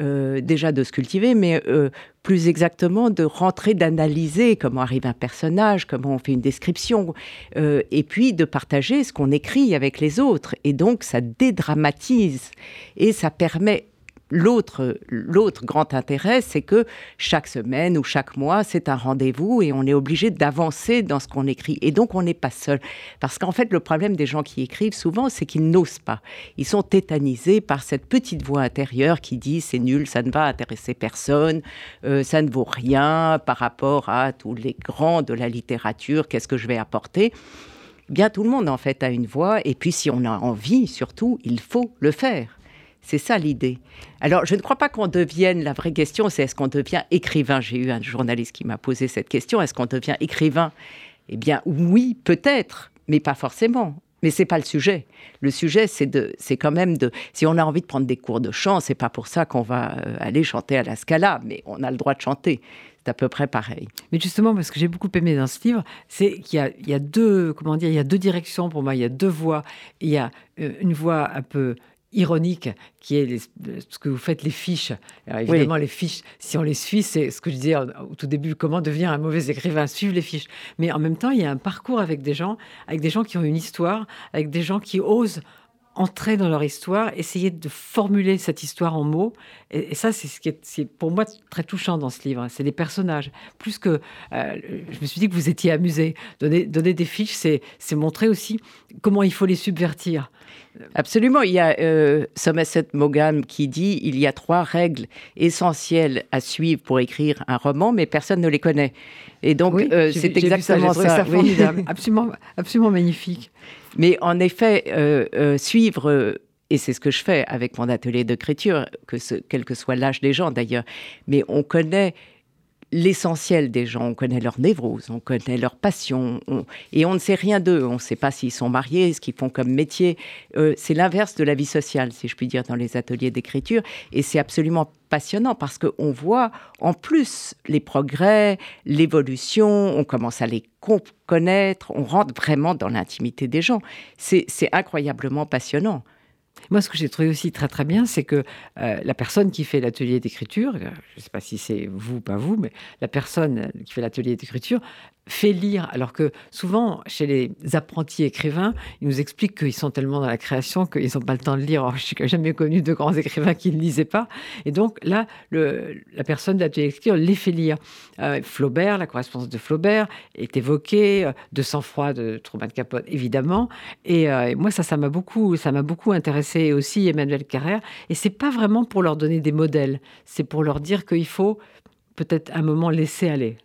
euh, déjà de se cultiver, mais euh, plus exactement de rentrer, d'analyser comment arrive un personnage, comment on fait une description, euh, et puis de partager ce qu'on écrit avec les autres. Et donc ça dédramatise et ça permet L'autre, l'autre grand intérêt, c'est que chaque semaine ou chaque mois, c'est un rendez-vous et on est obligé d'avancer dans ce qu'on écrit. Et donc, on n'est pas seul. Parce qu'en fait, le problème des gens qui écrivent souvent, c'est qu'ils n'osent pas. Ils sont tétanisés par cette petite voix intérieure qui dit c'est nul, ça ne va intéresser personne, euh, ça ne vaut rien par rapport à tous les grands de la littérature, qu'est-ce que je vais apporter? Bien, tout le monde en fait a une voix, et puis si on a envie, surtout, il faut le faire. C'est ça l'idée. Alors, je ne crois pas qu'on devienne, la vraie question, c'est est-ce qu'on devient écrivain? J'ai eu un journaliste qui m'a posé cette question, est-ce qu'on devient écrivain? Eh bien, oui, peut-être, mais pas forcément. Mais c'est pas le sujet. Le sujet, c'est de, c'est quand même de. Si on a envie de prendre des cours de chant, c'est pas pour ça qu'on va euh, aller chanter à la Scala, mais on a le droit de chanter. C'est à peu près pareil. Mais justement, parce que j'ai beaucoup aimé dans ce livre, c'est qu'il y a, deux, comment dire, il y a deux directions pour moi. Il y a deux voix. Il y a euh, une voix un peu ironique qui est ce que vous faites les fiches. évidemment, les fiches, si on les suit, c'est ce que je disais au tout début, comment devenir un mauvais écrivain, suivre les fiches. Mais en même temps, il y a un parcours avec des gens, avec des gens qui ont une histoire, avec des gens qui osent entrer dans leur histoire, essayer de formuler cette histoire en mots. Et, ça, c'est ce qui est, pour moi très touchant dans ce livre. C'est les personnages. Plus que euh, je me suis dit que vous étiez amusé. Donner, donner des fiches, c'est montrer aussi comment il faut les subvertir. Absolument. Il y a euh, Somerset Maugham qui dit il y a trois règles essentielles à suivre pour écrire un roman, mais personne ne les connaît. Et donc, euh, c'est exactement ça. absolument, absolument magnifique. Mais en effet, euh, suivre et c'est ce que je fais avec mon atelier d'écriture, que quel que soit l'âge des gens d'ailleurs. Mais on connaît l'essentiel des gens. On connaît leur névrose, on connaît leur passion, et on ne sait rien d'eux. On ne sait pas s'ils sont mariés, ce qu'ils font comme métier. Euh, c'est l'inverse de la vie sociale, si je puis dire, dans les ateliers d'écriture. Et c'est absolument passionnant parce qu'on voit en plus les progrès, l'évolution, on commence à les connaître, on rentre vraiment dans l'intimité des gens. C'est incroyablement passionnant. Moi, ce que j'ai trouvé aussi très très bien, c'est que euh, la personne qui fait l'atelier d'écriture, je ne sais pas si c'est vous ou pas vous, mais la personne qui fait l'atelier d'écriture fait lire, alors que souvent, chez les apprentis écrivains, ils nous expliquent qu'ils sont tellement dans la création qu'ils n'ont pas le temps de lire. je n'ai jamais connu de grands écrivains qui ne lisaient pas. Et donc là, la personne de l'atelier d'écriture les fait lire. Euh, Flaubert, la correspondance de Flaubert est évoquée, euh, de sang-froid de Truman Capote, évidemment. Et moi, ça, m'a beaucoup, ça m'a beaucoup intéressé aussi Emmanuel Carrère. Et c'est pas vraiment pour leur donner des modèles, c'est pour leur dire qu'il faut peut-être un moment laisser aller.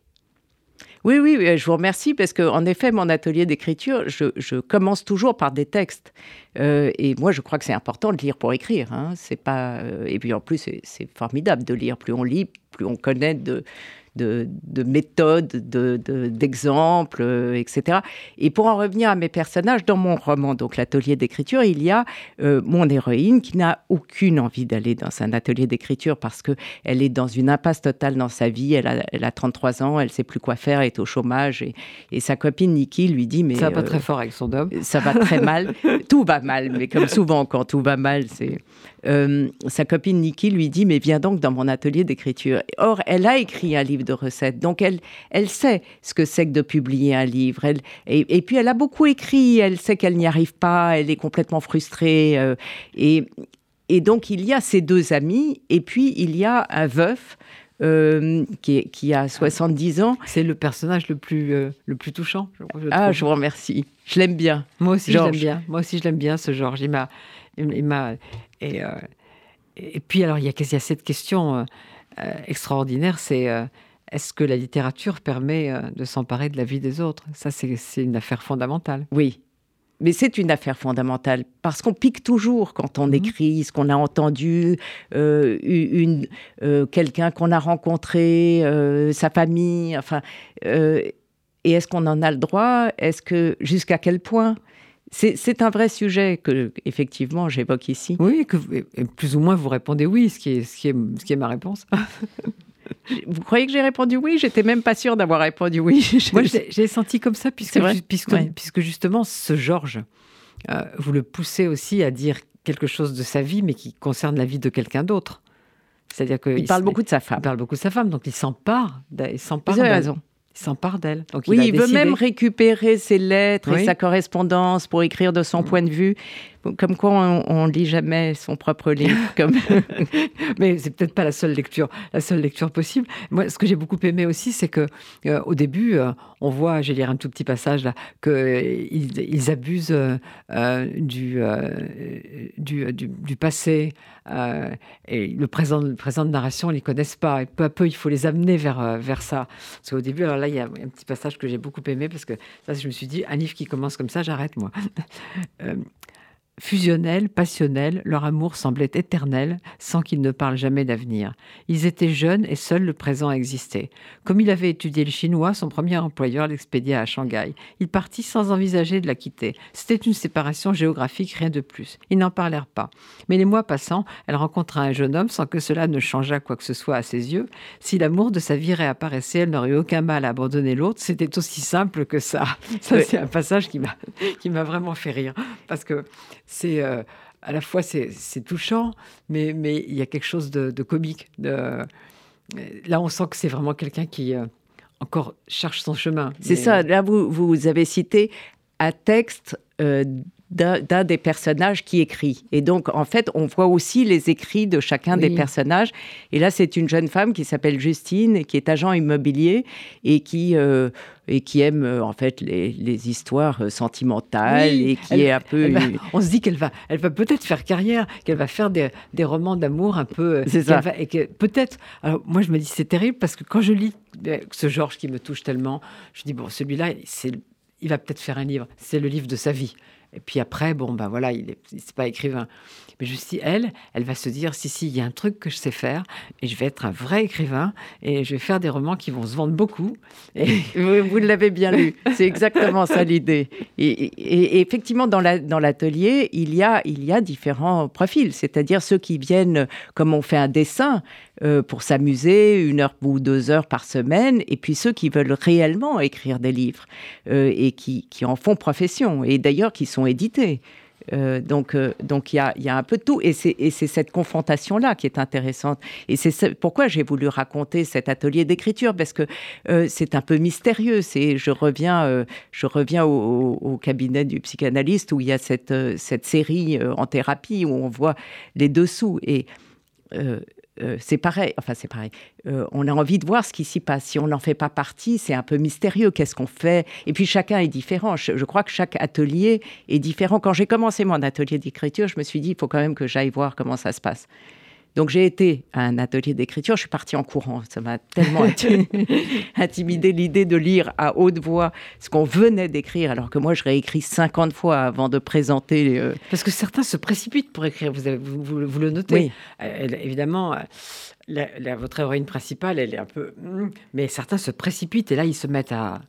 Oui, oui, je vous remercie parce que en effet, mon atelier d'écriture, je, commence toujours par des textes. Euh, et moi, je crois que c'est important de lire pour écrire. Hein. C'est pas. Euh, et puis en plus, c'est formidable de lire. Plus on lit, plus on connaît de, de, méthodes, d'exemples, de, etc. Et pour en revenir à mes personnages, dans mon roman, donc l'atelier d'écriture, il y a euh, mon héroïne qui n'a aucune envie d'aller dans un atelier d'écriture parce que elle est dans une impasse totale dans sa vie. Elle a, elle a 33 ans, elle sait plus quoi faire, elle est au chômage et, et sa copine Nikki lui dit mais ça va pas très fort avec son homme. Ça va très mal. tout va mal, mais comme souvent quand tout va mal, c'est euh, sa copine Nikki lui dit mais viens donc dans mon atelier d'écriture. Or elle a écrit un livre de recettes. Donc elle, elle sait ce que c'est que de publier un livre. Elle, et, puis elle a beaucoup écrit, elle sait qu'elle n'y arrive pas, elle est complètement frustrée. Euh, et, et donc il y a ces deux amis, et puis il y a un veuf. Euh, qui, qui, a 70 ans. C'est le personnage le plus, euh, le plus touchant. Je, ah, je vous remercie. Je l'aime bien. Moi aussi, je l'aime bien. Moi aussi, je l'aime bien, ce Georges. Il m'a, il m'a, et, et, puis alors, il y a, il y a cette question extraordinaire, c'est est-ce que la littérature permet euh, de s'emparer de la vie des autres? Ça, c'est une affaire fondamentale. Oui, mais c'est une affaire fondamentale parce qu'on pique toujours quand on mhm. écrit ce qu'on a entendu, euh, une, euh, quelqu'un qu'on a rencontré, sa famille, enfin. et est-ce qu'on en a le droit? Est-ce que jusqu'à quel point? C'est un vrai sujet que, effectivement, j'évoque ici. Oui, que plus ou moins vous répondez oui, ce qui est, ce qui est, ce qui est ma réponse. Vous croyez que j'ai répondu oui? J'étais même pas sûre d'avoir répondu oui. Moi, j'ai senti comme ça, puisque, puisque, puisque justement, ce Georges, euh, vous le poussez aussi à dire quelque chose de sa vie, mais qui concerne la vie de quelqu'un d'autre. C'est-à-dire qu'il il parle beaucoup de sa femme. Il parle beaucoup de sa femme, donc il s'empare. Il s'empare. Vous avez raison. Il s'empare d'elle. Oui, il, veut même récupérer ses lettres et sa correspondance pour écrire de son mm. point de vue. Comme quoi, on, ne lit jamais son propre livre. Comme... Mais c'est peut-être pas la seule lecture, la seule lecture possible. Moi, ce que j'ai beaucoup aimé aussi, c'est que euh, au début, euh, on voit, je vais lire un tout petit passage là, qu'ils ils abusent euh, du, du, du, passé et le présent, le présent de narration, ils les connaissent pas. Et peu à peu, il faut les amener vers, vers ça. Parce qu'au début, alors là, il y a un petit passage que j'ai beaucoup aimé parce que ça, je me suis dit, un livre qui commence comme ça, j'arrête moi. Fusionnels, passionnels, leur amour semblait éternel, sans qu'ils ne parlent jamais d'avenir. Ils étaient jeunes et seul le présent existait. Comme il avait étudié le chinois, son premier employeur l'expédia à Shanghai. Il partit sans envisager de la quitter. C'était une séparation géographique, rien de plus. Ils n'en parlèrent pas. Mais les mois passant, elle rencontra un jeune homme sans que cela ne changeât quoi que ce soit à ses yeux. Si l'amour de sa vie réapparaissait, elle n'aurait aucun mal à abandonner l'autre. C'était aussi simple que ça. Ça, c'est un passage qui m'a vraiment fait rire. Parce que c'est euh, à la fois c'est touchant, mais mais il y a quelque chose de, comique. De, là, on sent que c'est vraiment quelqu'un qui euh, encore cherche son chemin. C'est ça. Là, vous, vous avez cité un texte euh, d'un des personnages qui écrit. Et donc, en fait, on voit aussi les écrits de chacun des personnages. Et là, c'est une jeune femme qui s'appelle Justine, qui est agent immobilier et qui, euh, et qui aime, euh, en fait, les, les histoires euh, sentimentales et qui est un peu... on se dit qu'elle va, elle va peut-être faire carrière, qu'elle va faire des, des romans d'amour un peu... C'est ça. et que peut-être... Alors, moi, je me dis, c'est terrible parce que quand je lis ce Georges qui me touche tellement, je dis, bon, celui-là, c'est il va peut-être faire un livre. C'est le livre de sa vie. Et puis après, bon, ben voilà, il n'est pas écrivain. Mais juste elle, elle va se dire si, si, il y a un truc que je sais faire et je vais être un vrai écrivain et je vais faire des romans qui vont se vendre beaucoup. Et... vous, l'avez bien lu, c'est exactement ça l'idée. Et, effectivement, dans l'atelier, la, il, y a, il y a différents profils, c'est-à-dire ceux qui viennent, comme on fait un dessin, euh, pour s'amuser une heure ou deux heures par semaine, et puis ceux qui veulent réellement écrire des livres euh, et qui, qui en font profession, et d'ailleurs qui sont édités. Euh, donc, euh, donc il y a, un peu de tout, et c'est cette confrontation-là qui est intéressante. Et c'est pourquoi j'ai voulu raconter cet atelier d'écriture, parce que euh, c'est un peu mystérieux. Je reviens, je reviens au, au, cabinet du psychanalyste où il y a cette, cette série en thérapie où on voit les dessous et euh, c'est pareil, enfin c'est pareil, euh, on a envie de voir ce qui s'y passe. Si on n'en fait pas partie, c'est un peu mystérieux, qu'est-ce qu'on fait? Et puis chacun est différent. Je, crois que chaque atelier est différent. Quand j'ai commencé mon atelier d'écriture, je me suis dit, il faut quand même que j'aille voir comment ça se passe. Donc j'ai été à un atelier d'écriture, je suis partie en courant. Ça m'a tellement intimidé l'idée de lire à haute voix ce qu'on venait d'écrire, alors que moi je réécris 50 fois avant de présenter. Euh, Parce que certains se précipitent pour écrire, vous, vous, le notez. Oui. Euh, évidemment, euh, votre héroïne principale, elle est un peu... Hmm, mais certains se précipitent et là ils se mettent à...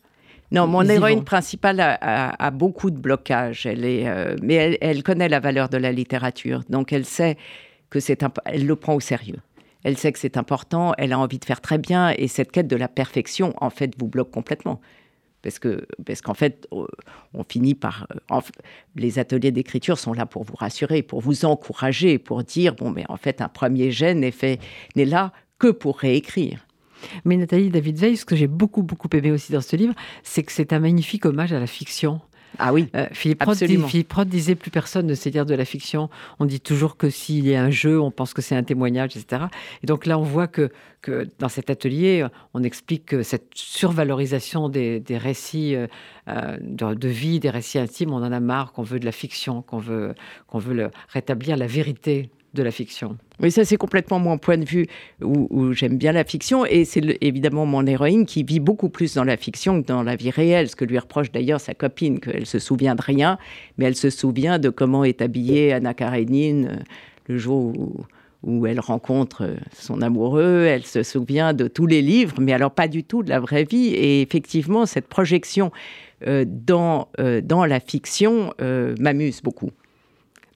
Non, mon héroïne principale a, beaucoup de blocages. Elle est, mais elle, elle, connaît la valeur de la littérature. Donc elle sait que c'est elle le prend au sérieux. Elle sait que c'est important, elle a envie de faire très bien, et cette quête de la perfection, en fait, vous bloque complètement. Parce que parce qu'en fait, euh, on finit par euh, les ateliers d'écriture sont là pour vous rassurer, pour vous encourager, pour dire bon, mais en fait, un premier gène n'est n'est là que pour réécrire. Mais Nathalie David Veil, ce que j'ai beaucoup beaucoup aimé aussi dans ce livre, c'est que c'est un magnifique hommage à la fiction. Ah oui, euh, Philippe, Roth disait plus personne ne sait dire de la fiction. On dit toujours que s'il y a un jeu, on pense que c'est un témoignage, etc. Et donc là, on voit que, que dans cet atelier, on explique que cette survalorisation des, récits euh, euh, de, vie, des récits intimes, on en a marre, qu'on veut de la fiction, qu'on veut, qu'on veut rétablir la vérité de la fiction. Oui, ça c'est complètement mon point de vue où, j'aime bien la fiction et c'est évidemment mon héroïne qui vit beaucoup plus dans la fiction que dans la vie réelle, ce que lui reproche d'ailleurs sa copine, qu'elle se souvient de rien, mais elle se souvient de comment est habillée Anna Karenine euh, le jour où, elle rencontre euh, son amoureux, elle se souvient de tous les livres, mais alors pas du tout de la vraie vie. Et effectivement, cette projection euh, dans, dans la fiction m'amuse beaucoup.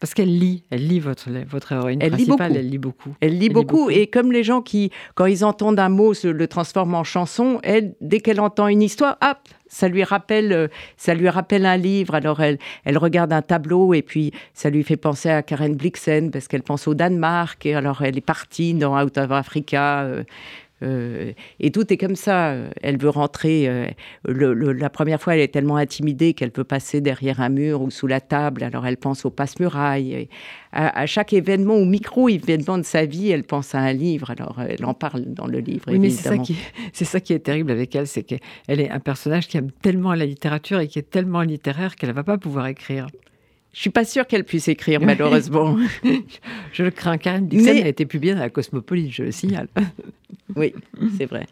Parce qu'elle lit, elle lit votre, votre héroïne elle principale, lit elle lit beaucoup. Elle lit, beaucoup, et comme les gens qui, quand ils entendent un mot, se le transforment en chanson, elle, dès qu'elle entend une histoire, hop, ça lui rappelle, euh, ça lui rappelle un livre. Alors elle, elle regarde un tableau et puis ça lui fait penser à Karen Blixen parce qu'elle pense au Danemark. Et alors elle est partie dans Out of Africa. Euh, euh, et tout est comme ça. Elle veut rentrer. Euh, la première fois, elle est tellement intimidée qu'elle peut passer derrière un mur ou sous la table. Alors elle pense au passe-muraille. À, chaque événement ou micro-événement de sa vie, elle pense à un livre. Alors elle en parle dans le livre. Oui, mais c'est ça, qui, c'est ça qui est terrible avec elle, c'est qu'elle est un personnage qui aime tellement la littérature et qui est tellement littéraire qu'elle ne va pas pouvoir écrire. Je suis pas sûre qu'elle puisse écrire, malheureusement. je le crains. Karen Dixon Mais... a été publiée dans la Cosmopolite, je le signale. oui, c'est vrai.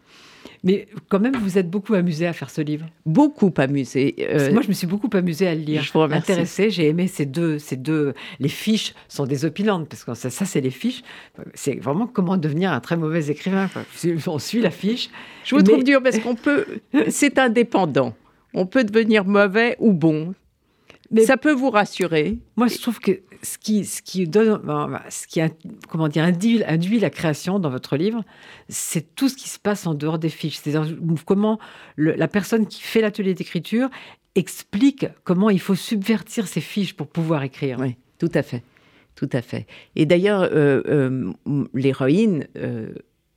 Mais quand même, vous êtes beaucoup amusé à faire ce livre. Beaucoup amusé. Euh, moi, je me suis beaucoup amusée à le lire. Je vous remercie. Intéressée, j'ai aimé ces deux, ces deux. Les fiches sont désopilantes parce que ça, ça c'est les fiches. C'est vraiment comment devenir un très mauvais écrivain. On suit la fiche. Je vous trouve dur parce qu'on peut. C'est indépendant. On peut devenir mauvais ou bon. Mais ça peut vous rassurer. Moi, je trouve que ce qui, ce qui donne, ce qui, comment dire, induit, induit la création dans votre livre, c'est tout ce qui se passe en dehors des fiches. C'est-à-dire comment la personne qui fait l'atelier d'écriture explique comment il faut subvertir ces fiches pour pouvoir écrire. Oui, tout à fait, tout à fait. Et d'ailleurs, euh, euh, l'héroïne. Euh,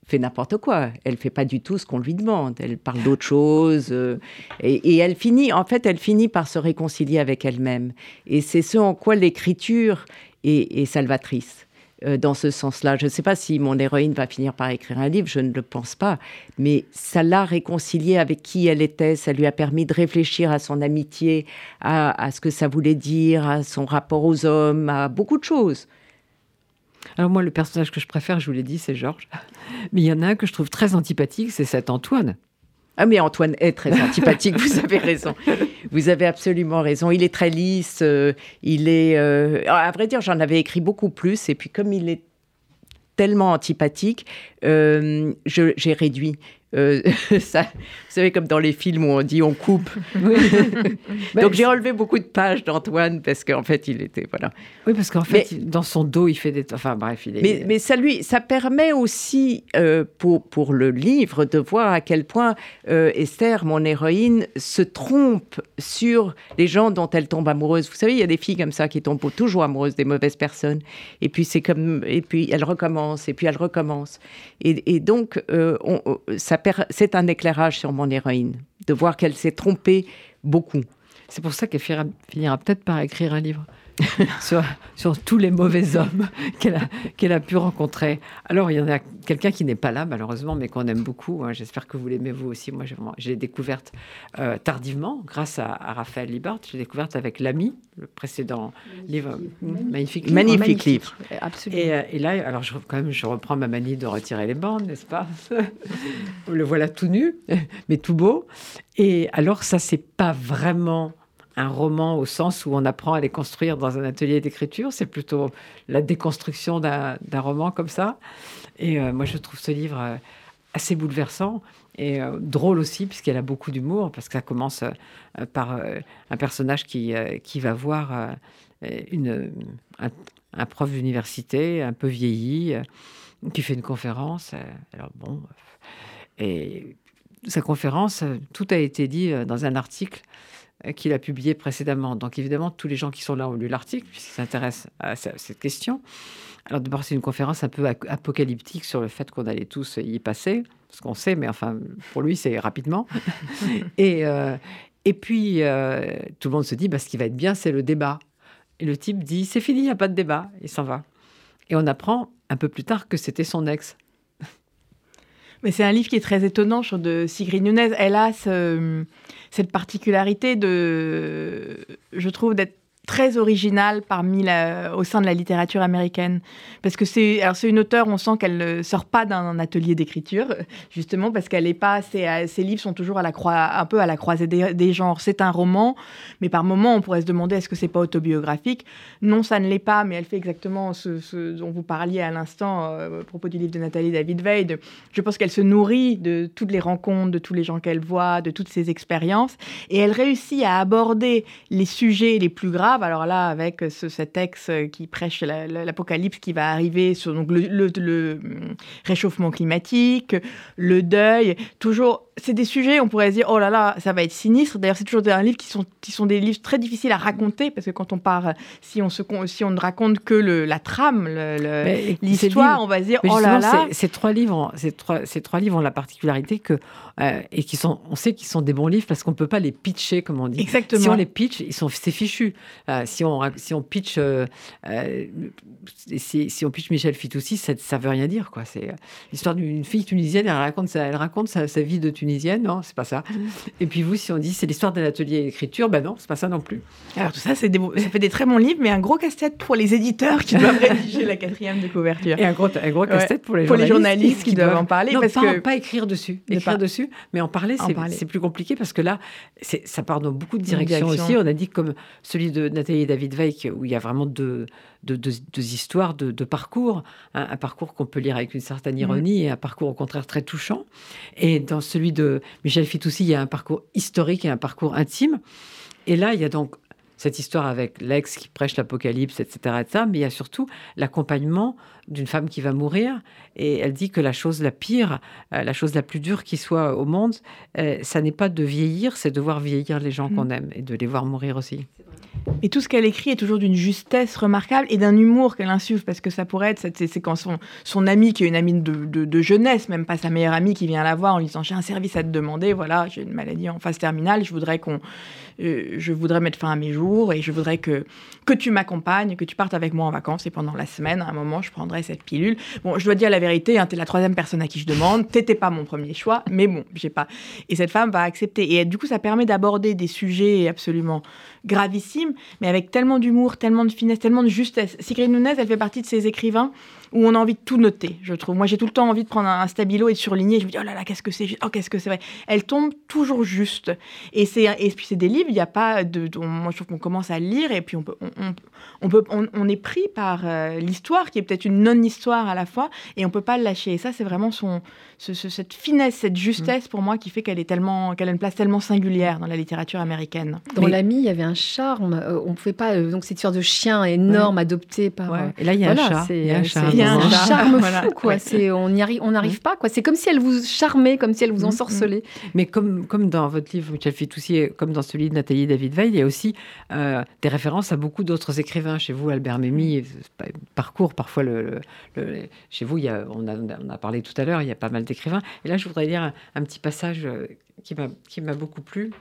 fait n'importe quoi. Elle fait pas du tout ce qu'on lui demande. Elle parle d'autre chose. Euh, et, elle finit, en fait, elle finit par se réconcilier avec elle-même. Et c'est ce en quoi l'écriture est, salvatrice. Euh, dans ce sens-là. Je ne sais pas si mon héroïne va finir par écrire un livre, je ne le pense pas, mais ça l'a réconciliée avec qui elle était, ça lui a permis de réfléchir à son amitié, à, à ce que ça voulait dire, à son rapport aux hommes, à beaucoup de choses. Alors moi, le personnage que je préfère, je vous l'ai dit, c'est Georges. Mais il y en a un que je trouve très antipathique, c'est cet Antoine. Ah mais Antoine est très antipathique, vous avez raison. Vous avez absolument raison. Il est très lisse, euh, il est... Euh, à vrai dire, j'en avais écrit beaucoup plus, et puis comme il est tellement antipathique, euh, j'ai réduit. Euh, ça, vous savez, comme dans les films où on dit on coupe. Donc j'ai enlevé beaucoup de pages d'Antoine parce qu'en fait, il était. Voilà. Oui, parce qu'en fait, dans son dos, il fait des. Enfin bref, il est. Mais, mais ça, lui, ça permet aussi euh, pour, pour le livre de voir à quel point euh, Esther, mon héroïne, se trompe sur les gens dont elle tombe amoureuse. Vous savez, il y a des filles comme ça qui tombent toujours amoureuses des mauvaises personnes. Et puis c'est comme. Et puis elle recommence, et puis elle recommence. Et, et donc, on, ça c'est un éclairage sur mon héroïne, de voir qu'elle s'est trompée beaucoup. C'est pour ça qu'elle finira peut-être par écrire un livre. sur, tous les mauvais hommes qu'elle a, qu'elle a pu rencontrer. Alors, il y en a quelqu'un qui n'est pas là, malheureusement, mais qu'on aime beaucoup. Hein. J'espère que vous l'aimez vous aussi. Moi, j'ai découverte euh, tardivement, grâce à, Raphaël Libart. J'ai découverte avec L'Ami, le précédent livre. Magnifique, magnifique, livre. Absolument. Et, euh, et, là, alors, je, quand même, je reprends ma manie de retirer les bandes, n'est-ce pas? Le voilà tout nu, mais tout beau. Et alors, ça, c'est pas vraiment un roman au sens où on apprend à les construire dans un atelier d'écriture. C'est plutôt la déconstruction d'un roman comme ça. Et euh, moi, je trouve ce livre euh, assez bouleversant et euh, drôle aussi, puisqu'elle a beaucoup d'humour, parce que ça commence par un personnage qui, qui va voir une, un, prof d'université un peu vieilli, qui fait une conférence. alors bon, et sa conférence, tout a été dit dans un article qu'il a publié précédemment. Donc évidemment, tous les gens qui sont là ont lu l'article, puisqu'ils s'intéressent à cette question. Alors d'abord, c'est une conférence un peu apocalyptique sur le fait qu'on allait tous y passer, ce qu'on sait, mais enfin, pour lui, c'est rapidement. et, euh, et puis, euh, tout le monde se dit, bah, ce qui va être bien, c'est le débat. Et le type dit, c'est fini, il n'y a pas de débat, il s'en va. Et on apprend un peu plus tard que c'était son ex. Mais c'est un livre qui est très étonnant sur de Sigrid Nunez. Elle a cette particularité de, je trouve, d'être très originale parmi au sein de la littérature américaine. Parce que c'est une auteure, on sent qu'elle ne sort pas d'un atelier d'écriture, justement, parce qu'elle est pas, ses, ses, livres sont toujours à la croix, un peu à la croisée des, genres. C'est un roman, mais par moments, on pourrait se demander est-ce que c'est pas autobiographique? Non, ça ne l'est pas, mais elle fait exactement ce, dont vous parliez à l'instant euh, à propos du livre de Nathalie David Veil. je pense qu'elle se nourrit de toutes les rencontres, de tous les gens qu'elle voit, de toutes ses expériences, et elle réussit à aborder les sujets les plus graves alors là, avec ce, cet ex qui prêche l'apocalypse qui va arriver sur donc, le, hum, réchauffement climatique, le deuil, toujours c'est des sujets, on pourrait se dire, oh là là, ça va être sinistre. D'ailleurs, c'est toujours des livres qui sont, qui sont des livres très difficiles à raconter, parce que quand on part, si on, se, si on ne raconte que le, la trame, l'histoire, on va se dire, oh là là. Ces trois livres, ces trois, ces trois livres ont la particularité que, euh, et qui sont, on sait qu'ils sont des bons livres parce qu'on ne peut pas les pitcher, comme on dit. Exactement. Si on les pitch, ils sont, c'est fichu. Euh, si, on, si on pitch, euh, si, si, on pitch Michel Fitoussi, ça ne veut rien dire, quoi. C'est l'histoire d'une fille tunisienne, elle raconte sa, elle raconte sa, sa vie de Tunisie non, c'est pas ça. Et puis vous, si on dit c'est l'histoire d'un atelier d'écriture, ben non, c'est pas ça non plus. Alors tout ça, c'est ça fait des très bons livres, mais un gros casse-tête pour les éditeurs qui doivent rédiger la quatrième de couverture. Et un gros, un gros casse-tête pour les pour journalistes, les journalistes qui, doivent en parler. Non, parce pas, que... pas écrire dessus, écrire dessus, mais en parler, c'est plus compliqué parce que là, ça part dans beaucoup de directions aussi. On a dit comme celui de David Veil, où il y a vraiment deux de, histoires, de, parcours, un, parcours qu'on peut lire avec une certaine mm. ironie et un parcours au contraire très touchant. Et dans celui de Michel Fitoussi, il y a un parcours historique et un parcours intime. Et là, il y a donc cette histoire avec l'ex qui prêche l'apocalypse, etc., etc., mais il y a surtout l'accompagnement d'une femme qui va mourir. Et elle dit que la chose la pire, euh, la chose la plus dure qui soit au monde, euh, ça n'est pas de vieillir, c'est de voir vieillir les gens mm. qu'on aime et de les voir mourir aussi. Et tout ce qu'elle écrit est toujours d'une justesse remarquable et d'un humour qu'elle insuffle, parce que ça pourrait être, c'est quand son, son amie, qui est une amie de, jeunesse, même pas sa meilleure amie, qui vient la voir en lui disant J'ai un service à te demander, voilà, j'ai une maladie en phase terminale, je voudrais qu'on. Euh, je voudrais mettre fin à mes jours et je voudrais que, que tu m'accompagnes, que tu partes avec moi en vacances et pendant la semaine, à un moment, je prendrai cette pilule. Bon, je dois dire la vérité, hein, tu es la troisième personne à qui je demande, t'étais pas mon premier choix, mais bon, j'ai pas. Et cette femme va accepter. Et du coup, ça permet d'aborder des sujets absolument gravissimes mais avec tellement d'humour, tellement de finesse, tellement de justesse. Sigrid Nunez, elle fait partie de ces écrivains où on a envie de tout noter, je trouve. Moi, j'ai tout le temps envie de prendre un, stabilo et de surligner. Je me dis, oh là là, qu'est-ce que c'est Oh, qu'est-ce que c'est vrai. Elle tombe toujours juste. Et, c'est, et puis, c'est des livres, il n'y a pas de. moi, je trouve qu'on commence à lire et puis on, peut, on, on, peut, on, est pris par euh, l'histoire, qui est peut-être une non-histoire à la fois, et on peut pas le lâcher. Et ça, c'est vraiment son, cette finesse, cette justesse pour moi qui fait qu'elle est tellement, qu'elle a une place tellement singulière dans la littérature américaine. Dans l'ami, il y avait un charme. Euh, on pouvait pas. donc, cette sorte de chien énorme adopté par. Et là, il y a un chat. Il y a un, charme fou, quoi. on n'y arrive, on n'arrive pas, quoi. C'est comme si elle vous charmait, comme si elle vous mm, ensorcelait. Mm. Mais comme, comme dans votre livre, Michel Fitoussi, comme dans celui de Nathalie David Veil, il y a aussi euh, des références à beaucoup d'autres écrivains. Chez vous, Albert Memmi, parcours parfois le, chez vous, il y a, on, a, on a parlé tout à l'heure, il y a pas mal d'écrivains. Et là, je voudrais lire un, petit passage euh, qui m'a beaucoup plu.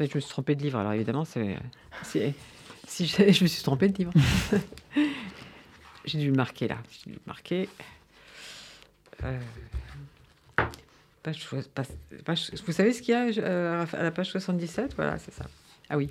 Je me suis trompée de livre, alors évidemment, c'est si je, me suis trompée de livre. J'ai dû le marquer là. J'ai dû le marquer. Euh, vous savez ce qu'il y a euh, à la page 77 Voilà, c'est ça. Ah oui.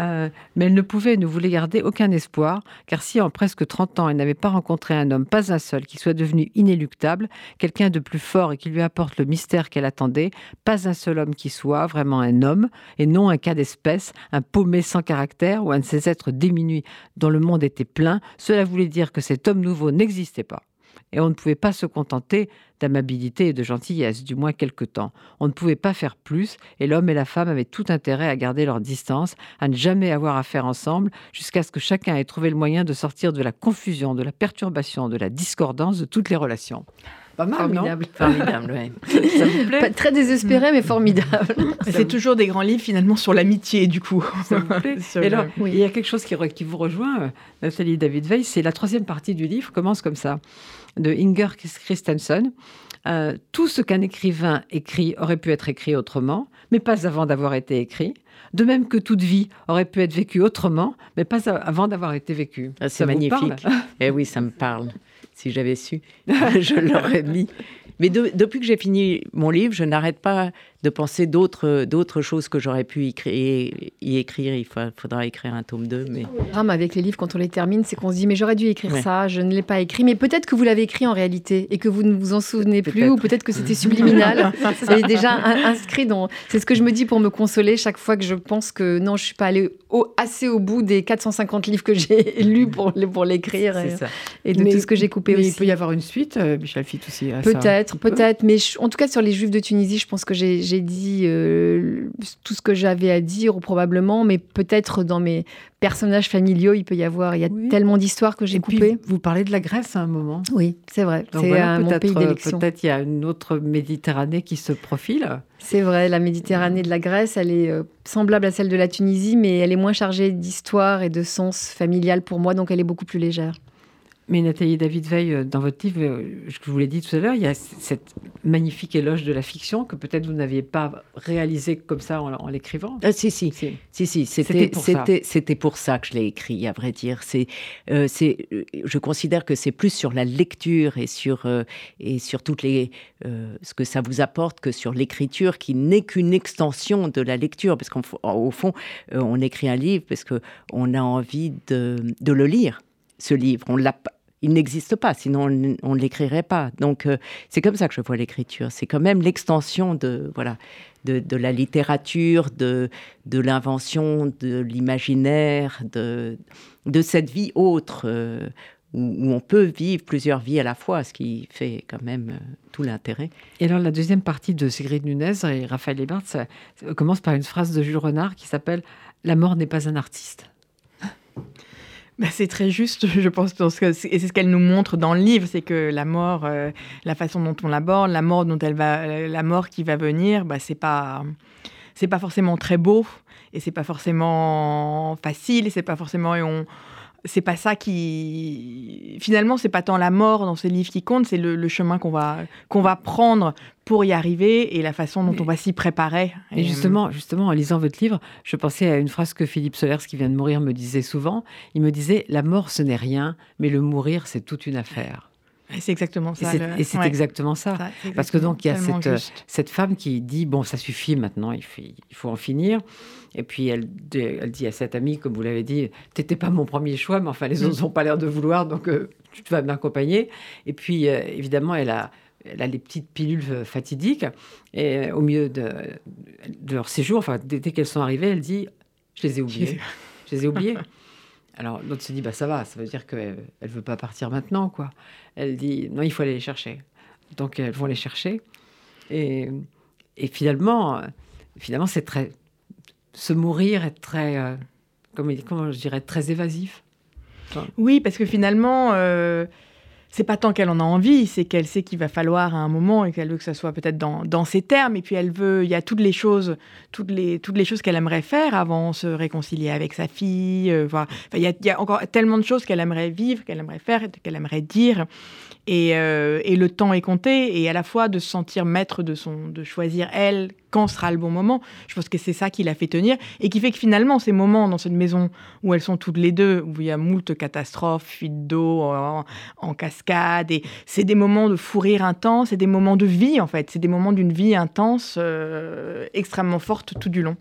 Euh, mais elle ne pouvait et ne voulait garder aucun espoir, car si en presque 30 ans elle n'avait pas rencontré un homme, pas un seul, qui soit devenu inéluctable, quelqu'un de plus fort et qui lui apporte le mystère qu'elle attendait, pas un seul homme qui soit vraiment un homme, et non un cas d'espèce, un paumé sans caractère ou un de ces êtres diminués dont le monde était plein, cela voulait dire que cet homme nouveau n'existait pas et on ne pouvait pas se contenter d'amabilité et de gentillesse, du moins quelque temps. On ne pouvait pas faire plus, et l'homme et la femme avaient tout intérêt à garder leur distance, à ne jamais avoir affaire ensemble, jusqu'à ce que chacun ait trouvé le moyen de sortir de la confusion, de la perturbation, de la discordance de toutes les relations. Pas mal, formidable. formidable, ouais. Ça vous plaît? Très désespéré, mais formidable. C'est toujours des grands livres finalement sur l'amitié, du coup. Ça vous plaît? Et alors, il y a quelque chose qui, qui vous rejoint, euh, Nathalie David Veil, c'est la troisième partie du livre commence comme ça de Inger Christensen. Euh, tout ce qu'un écrivain écrit aurait pu être écrit autrement, mais pas avant d'avoir été écrit. De même que toute vie aurait pu être vécue autrement, mais pas avant d'avoir été vécue. Ah, c'est magnifique. Eh oui, ça me parle. Si j'avais su, je l'aurais mis. Mais depuis que j'ai fini mon livre, je n'arrête pas de penser d'autres, d'autres choses que j'aurais pu y, créer, y écrire. Il faudra écrire un tome 2. Mais... Le drame avec les livres, quand on les termine, c'est qu'on se dit Mais j'aurais dû écrire ça, je ne l'ai pas écrit. Mais peut-être que vous l'avez écrit en réalité et que vous ne vous en souvenez plus, ou peut-être que c'était subliminal. c'est déjà inscrit dans. C'est ce que je me dis pour me consoler chaque fois que je pense que non, je ne suis pas allée assez au bout des 450 livres que j'ai lus pour, pour l'écrire et, et, de tout ce que j'ai coupé aussi. Il peut y avoir une suite, euh, Michel Fitt aussi. Peut-être, peut-être. Mais en tout cas, sur les Juifs de Tunisie, je pense que j'ai j'ai dit euh, tout ce que j'avais à dire, probablement, mais peut-être dans mes personnages familiaux, il peut y avoir. Il y a tellement d'histoires que j'ai coupées. Vous parlez de la Grèce à un moment. Oui, c'est vrai. C'est mon pays d'élection. Peut-être il y a une autre Méditerranée qui se profile. C'est vrai, la Méditerranée de la Grèce, elle est euh, semblable à celle de la Tunisie, mais elle est moins chargée d'histoire et de sens familial pour moi, donc elle est beaucoup plus légère. Mais Nathalie David Veil, euh, dans votre livre, euh, je vous l'ai dit tout à l'heure, il y a cette magnifique éloge de la fiction que peut-être vous n'aviez pas réalisé comme ça en, l'écrivant. Ah, si, si, si, si, si c'était c'était pour ça que je l'ai écrit, à vrai dire. C'est, euh, c'est, je considère que c'est plus sur la lecture et sur et sur toutes les ce que ça vous apporte que sur l'écriture, qui n'est qu'une extension de la lecture, parce qu'au fond, on écrit un livre parce que on a envie de, de le lire ce livre. Il n'existe pas, sinon on ne l'écrirait pas. Donc euh, c'est comme ça que je vois l'écriture. C'est quand même l'extension de voilà de, la littérature, de, de l'invention, de l'imaginaire, de, de cette vie autre. Euh, où, on peut vivre plusieurs vies à la fois, ce qui fait quand même euh, tout l'intérêt. Et alors la deuxième partie de Sigrid Nunez et Raphaël Ebert ça commence par une phrase de Jules Renard qui s'appelle « La mort n'est pas un artiste ». Bah, c'est très juste, je pense, et c'est ce qu'elle nous montre dans le livre, c'est que la mort, euh, la façon dont on l'aborde, la mort dont elle va, la mort qui va venir, bah, c'est pas, c'est pas forcément très beau, et c'est pas forcément facile, et c'est pas forcément, c'est pas ça qui finalement c'est pas tant la mort dans ces livres qui compte c'est le, chemin qu'on va qu'on va prendre pour y arriver et la façon dont on va s'y préparer. Et, justement justement en lisant votre livre je pensais à une phrase que Philippe Solers qui vient de mourir me disait souvent. Il me disait la mort ce n'est rien mais le mourir c'est toute une affaire C'est exactement ça. Et c'est exactement ça. Parce que donc, il y a cette, cette, femme qui dit Bon, ça suffit maintenant, il faut, il faut en finir. Et puis, elle, elle dit à cette amie, comme vous l'avez dit T'étais pas mon premier choix, mais enfin, les mm. autres n'ont pas l'air de vouloir, donc euh, tu vas m'accompagner. Et puis, euh, évidemment, elle a. Elle a les petites pilules fatidiques. Et au milieu de, de leur séjour, enfin, dès, qu'elles sont arrivées, elle dit Je les ai oubliées. Je les ai oubliées. Alors l'autre se dit bah ça va, ça veut dire qu'elle elle veut pas partir maintenant quoi. Elle dit non il faut aller les chercher. Donc elles vont les chercher et, et finalement finalement c'est très se mourir est très euh, comment, je dirais très évasif. oui parce que finalement euh, c'est pas tant qu'elle en a envie, c'est qu'elle sait qu'il va falloir à un moment et qu'elle veut que ça soit peut-être dans, dans ses termes. Et puis elle veut, il y a toutes les choses, toutes les, toutes les choses qu'elle aimerait faire avant se réconcilier avec sa fille. Euh, voilà. il, y a, encore tellement de choses qu'elle aimerait vivre, qu'elle aimerait faire, qu'elle aimerait dire. Et, euh, et, le temps est compté. Et à la fois de se sentir maître de son, de choisir elle quand sera le bon moment. Je pense que c'est ça qui l'a fait tenir et qui fait que finalement, ces moments dans cette maison où elles sont toutes les deux, où il y a moult catastrophes, fuite d'eau en, en, cascade, et c'est des moments de fou rire intense, c'est des moments de vie en fait, c'est des moments d'une vie intense, euh, extrêmement forte tout du long.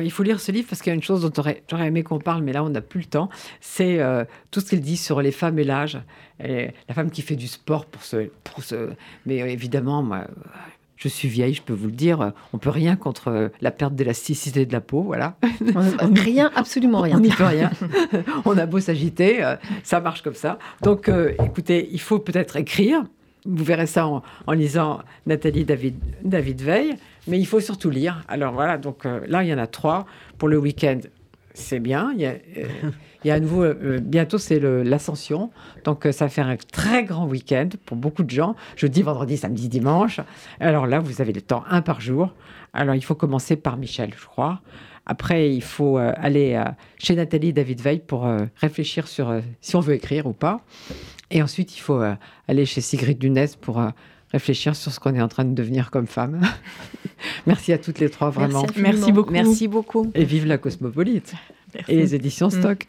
il faut lire ce livre parce qu'il y a une chose dont j'aurais aimé qu'on parle, mais là on n'a plus le temps, c'est euh, tout ce qu'il dit sur les femmes et l'âge. La femme qui fait du sport pour ce... Pour. Mais évidemment, moi, je suis vieille, je peux vous le dire. On peut rien contre la perte d'élasticité de la peau, voilà. rien, absolument rien. On n'y peut rien. on a beau s'agiter, euh, ça marche comme ça. Donc, euh, écoutez, il faut peut-être écrire. Vous verrez ça en, lisant Nathalie David, David Veil, mais il faut surtout lire. Alors voilà, donc euh, là, il y en a trois pour le week-end. C'est bien. Il y a, et à nouveau, euh, bientôt, c'est l'ascension. Donc, euh, ça faire un très grand week-end pour beaucoup de gens. Jeudi, vendredi, samedi, dimanche. Alors là, vous avez le temps, un par jour. Alors, il faut commencer par Michel, je crois. Après, il faut euh, aller chez Nathalie David Veil pour réfléchir sur si on veut écrire ou pas. Et ensuite, il faut aller chez Sigrid Dunez pour réfléchir sur ce qu'on est en train de devenir comme femme. Merci à toutes les trois, vraiment. Merci, beaucoup. Merci beaucoup. Et vive la cosmopolite et les éditions Stock.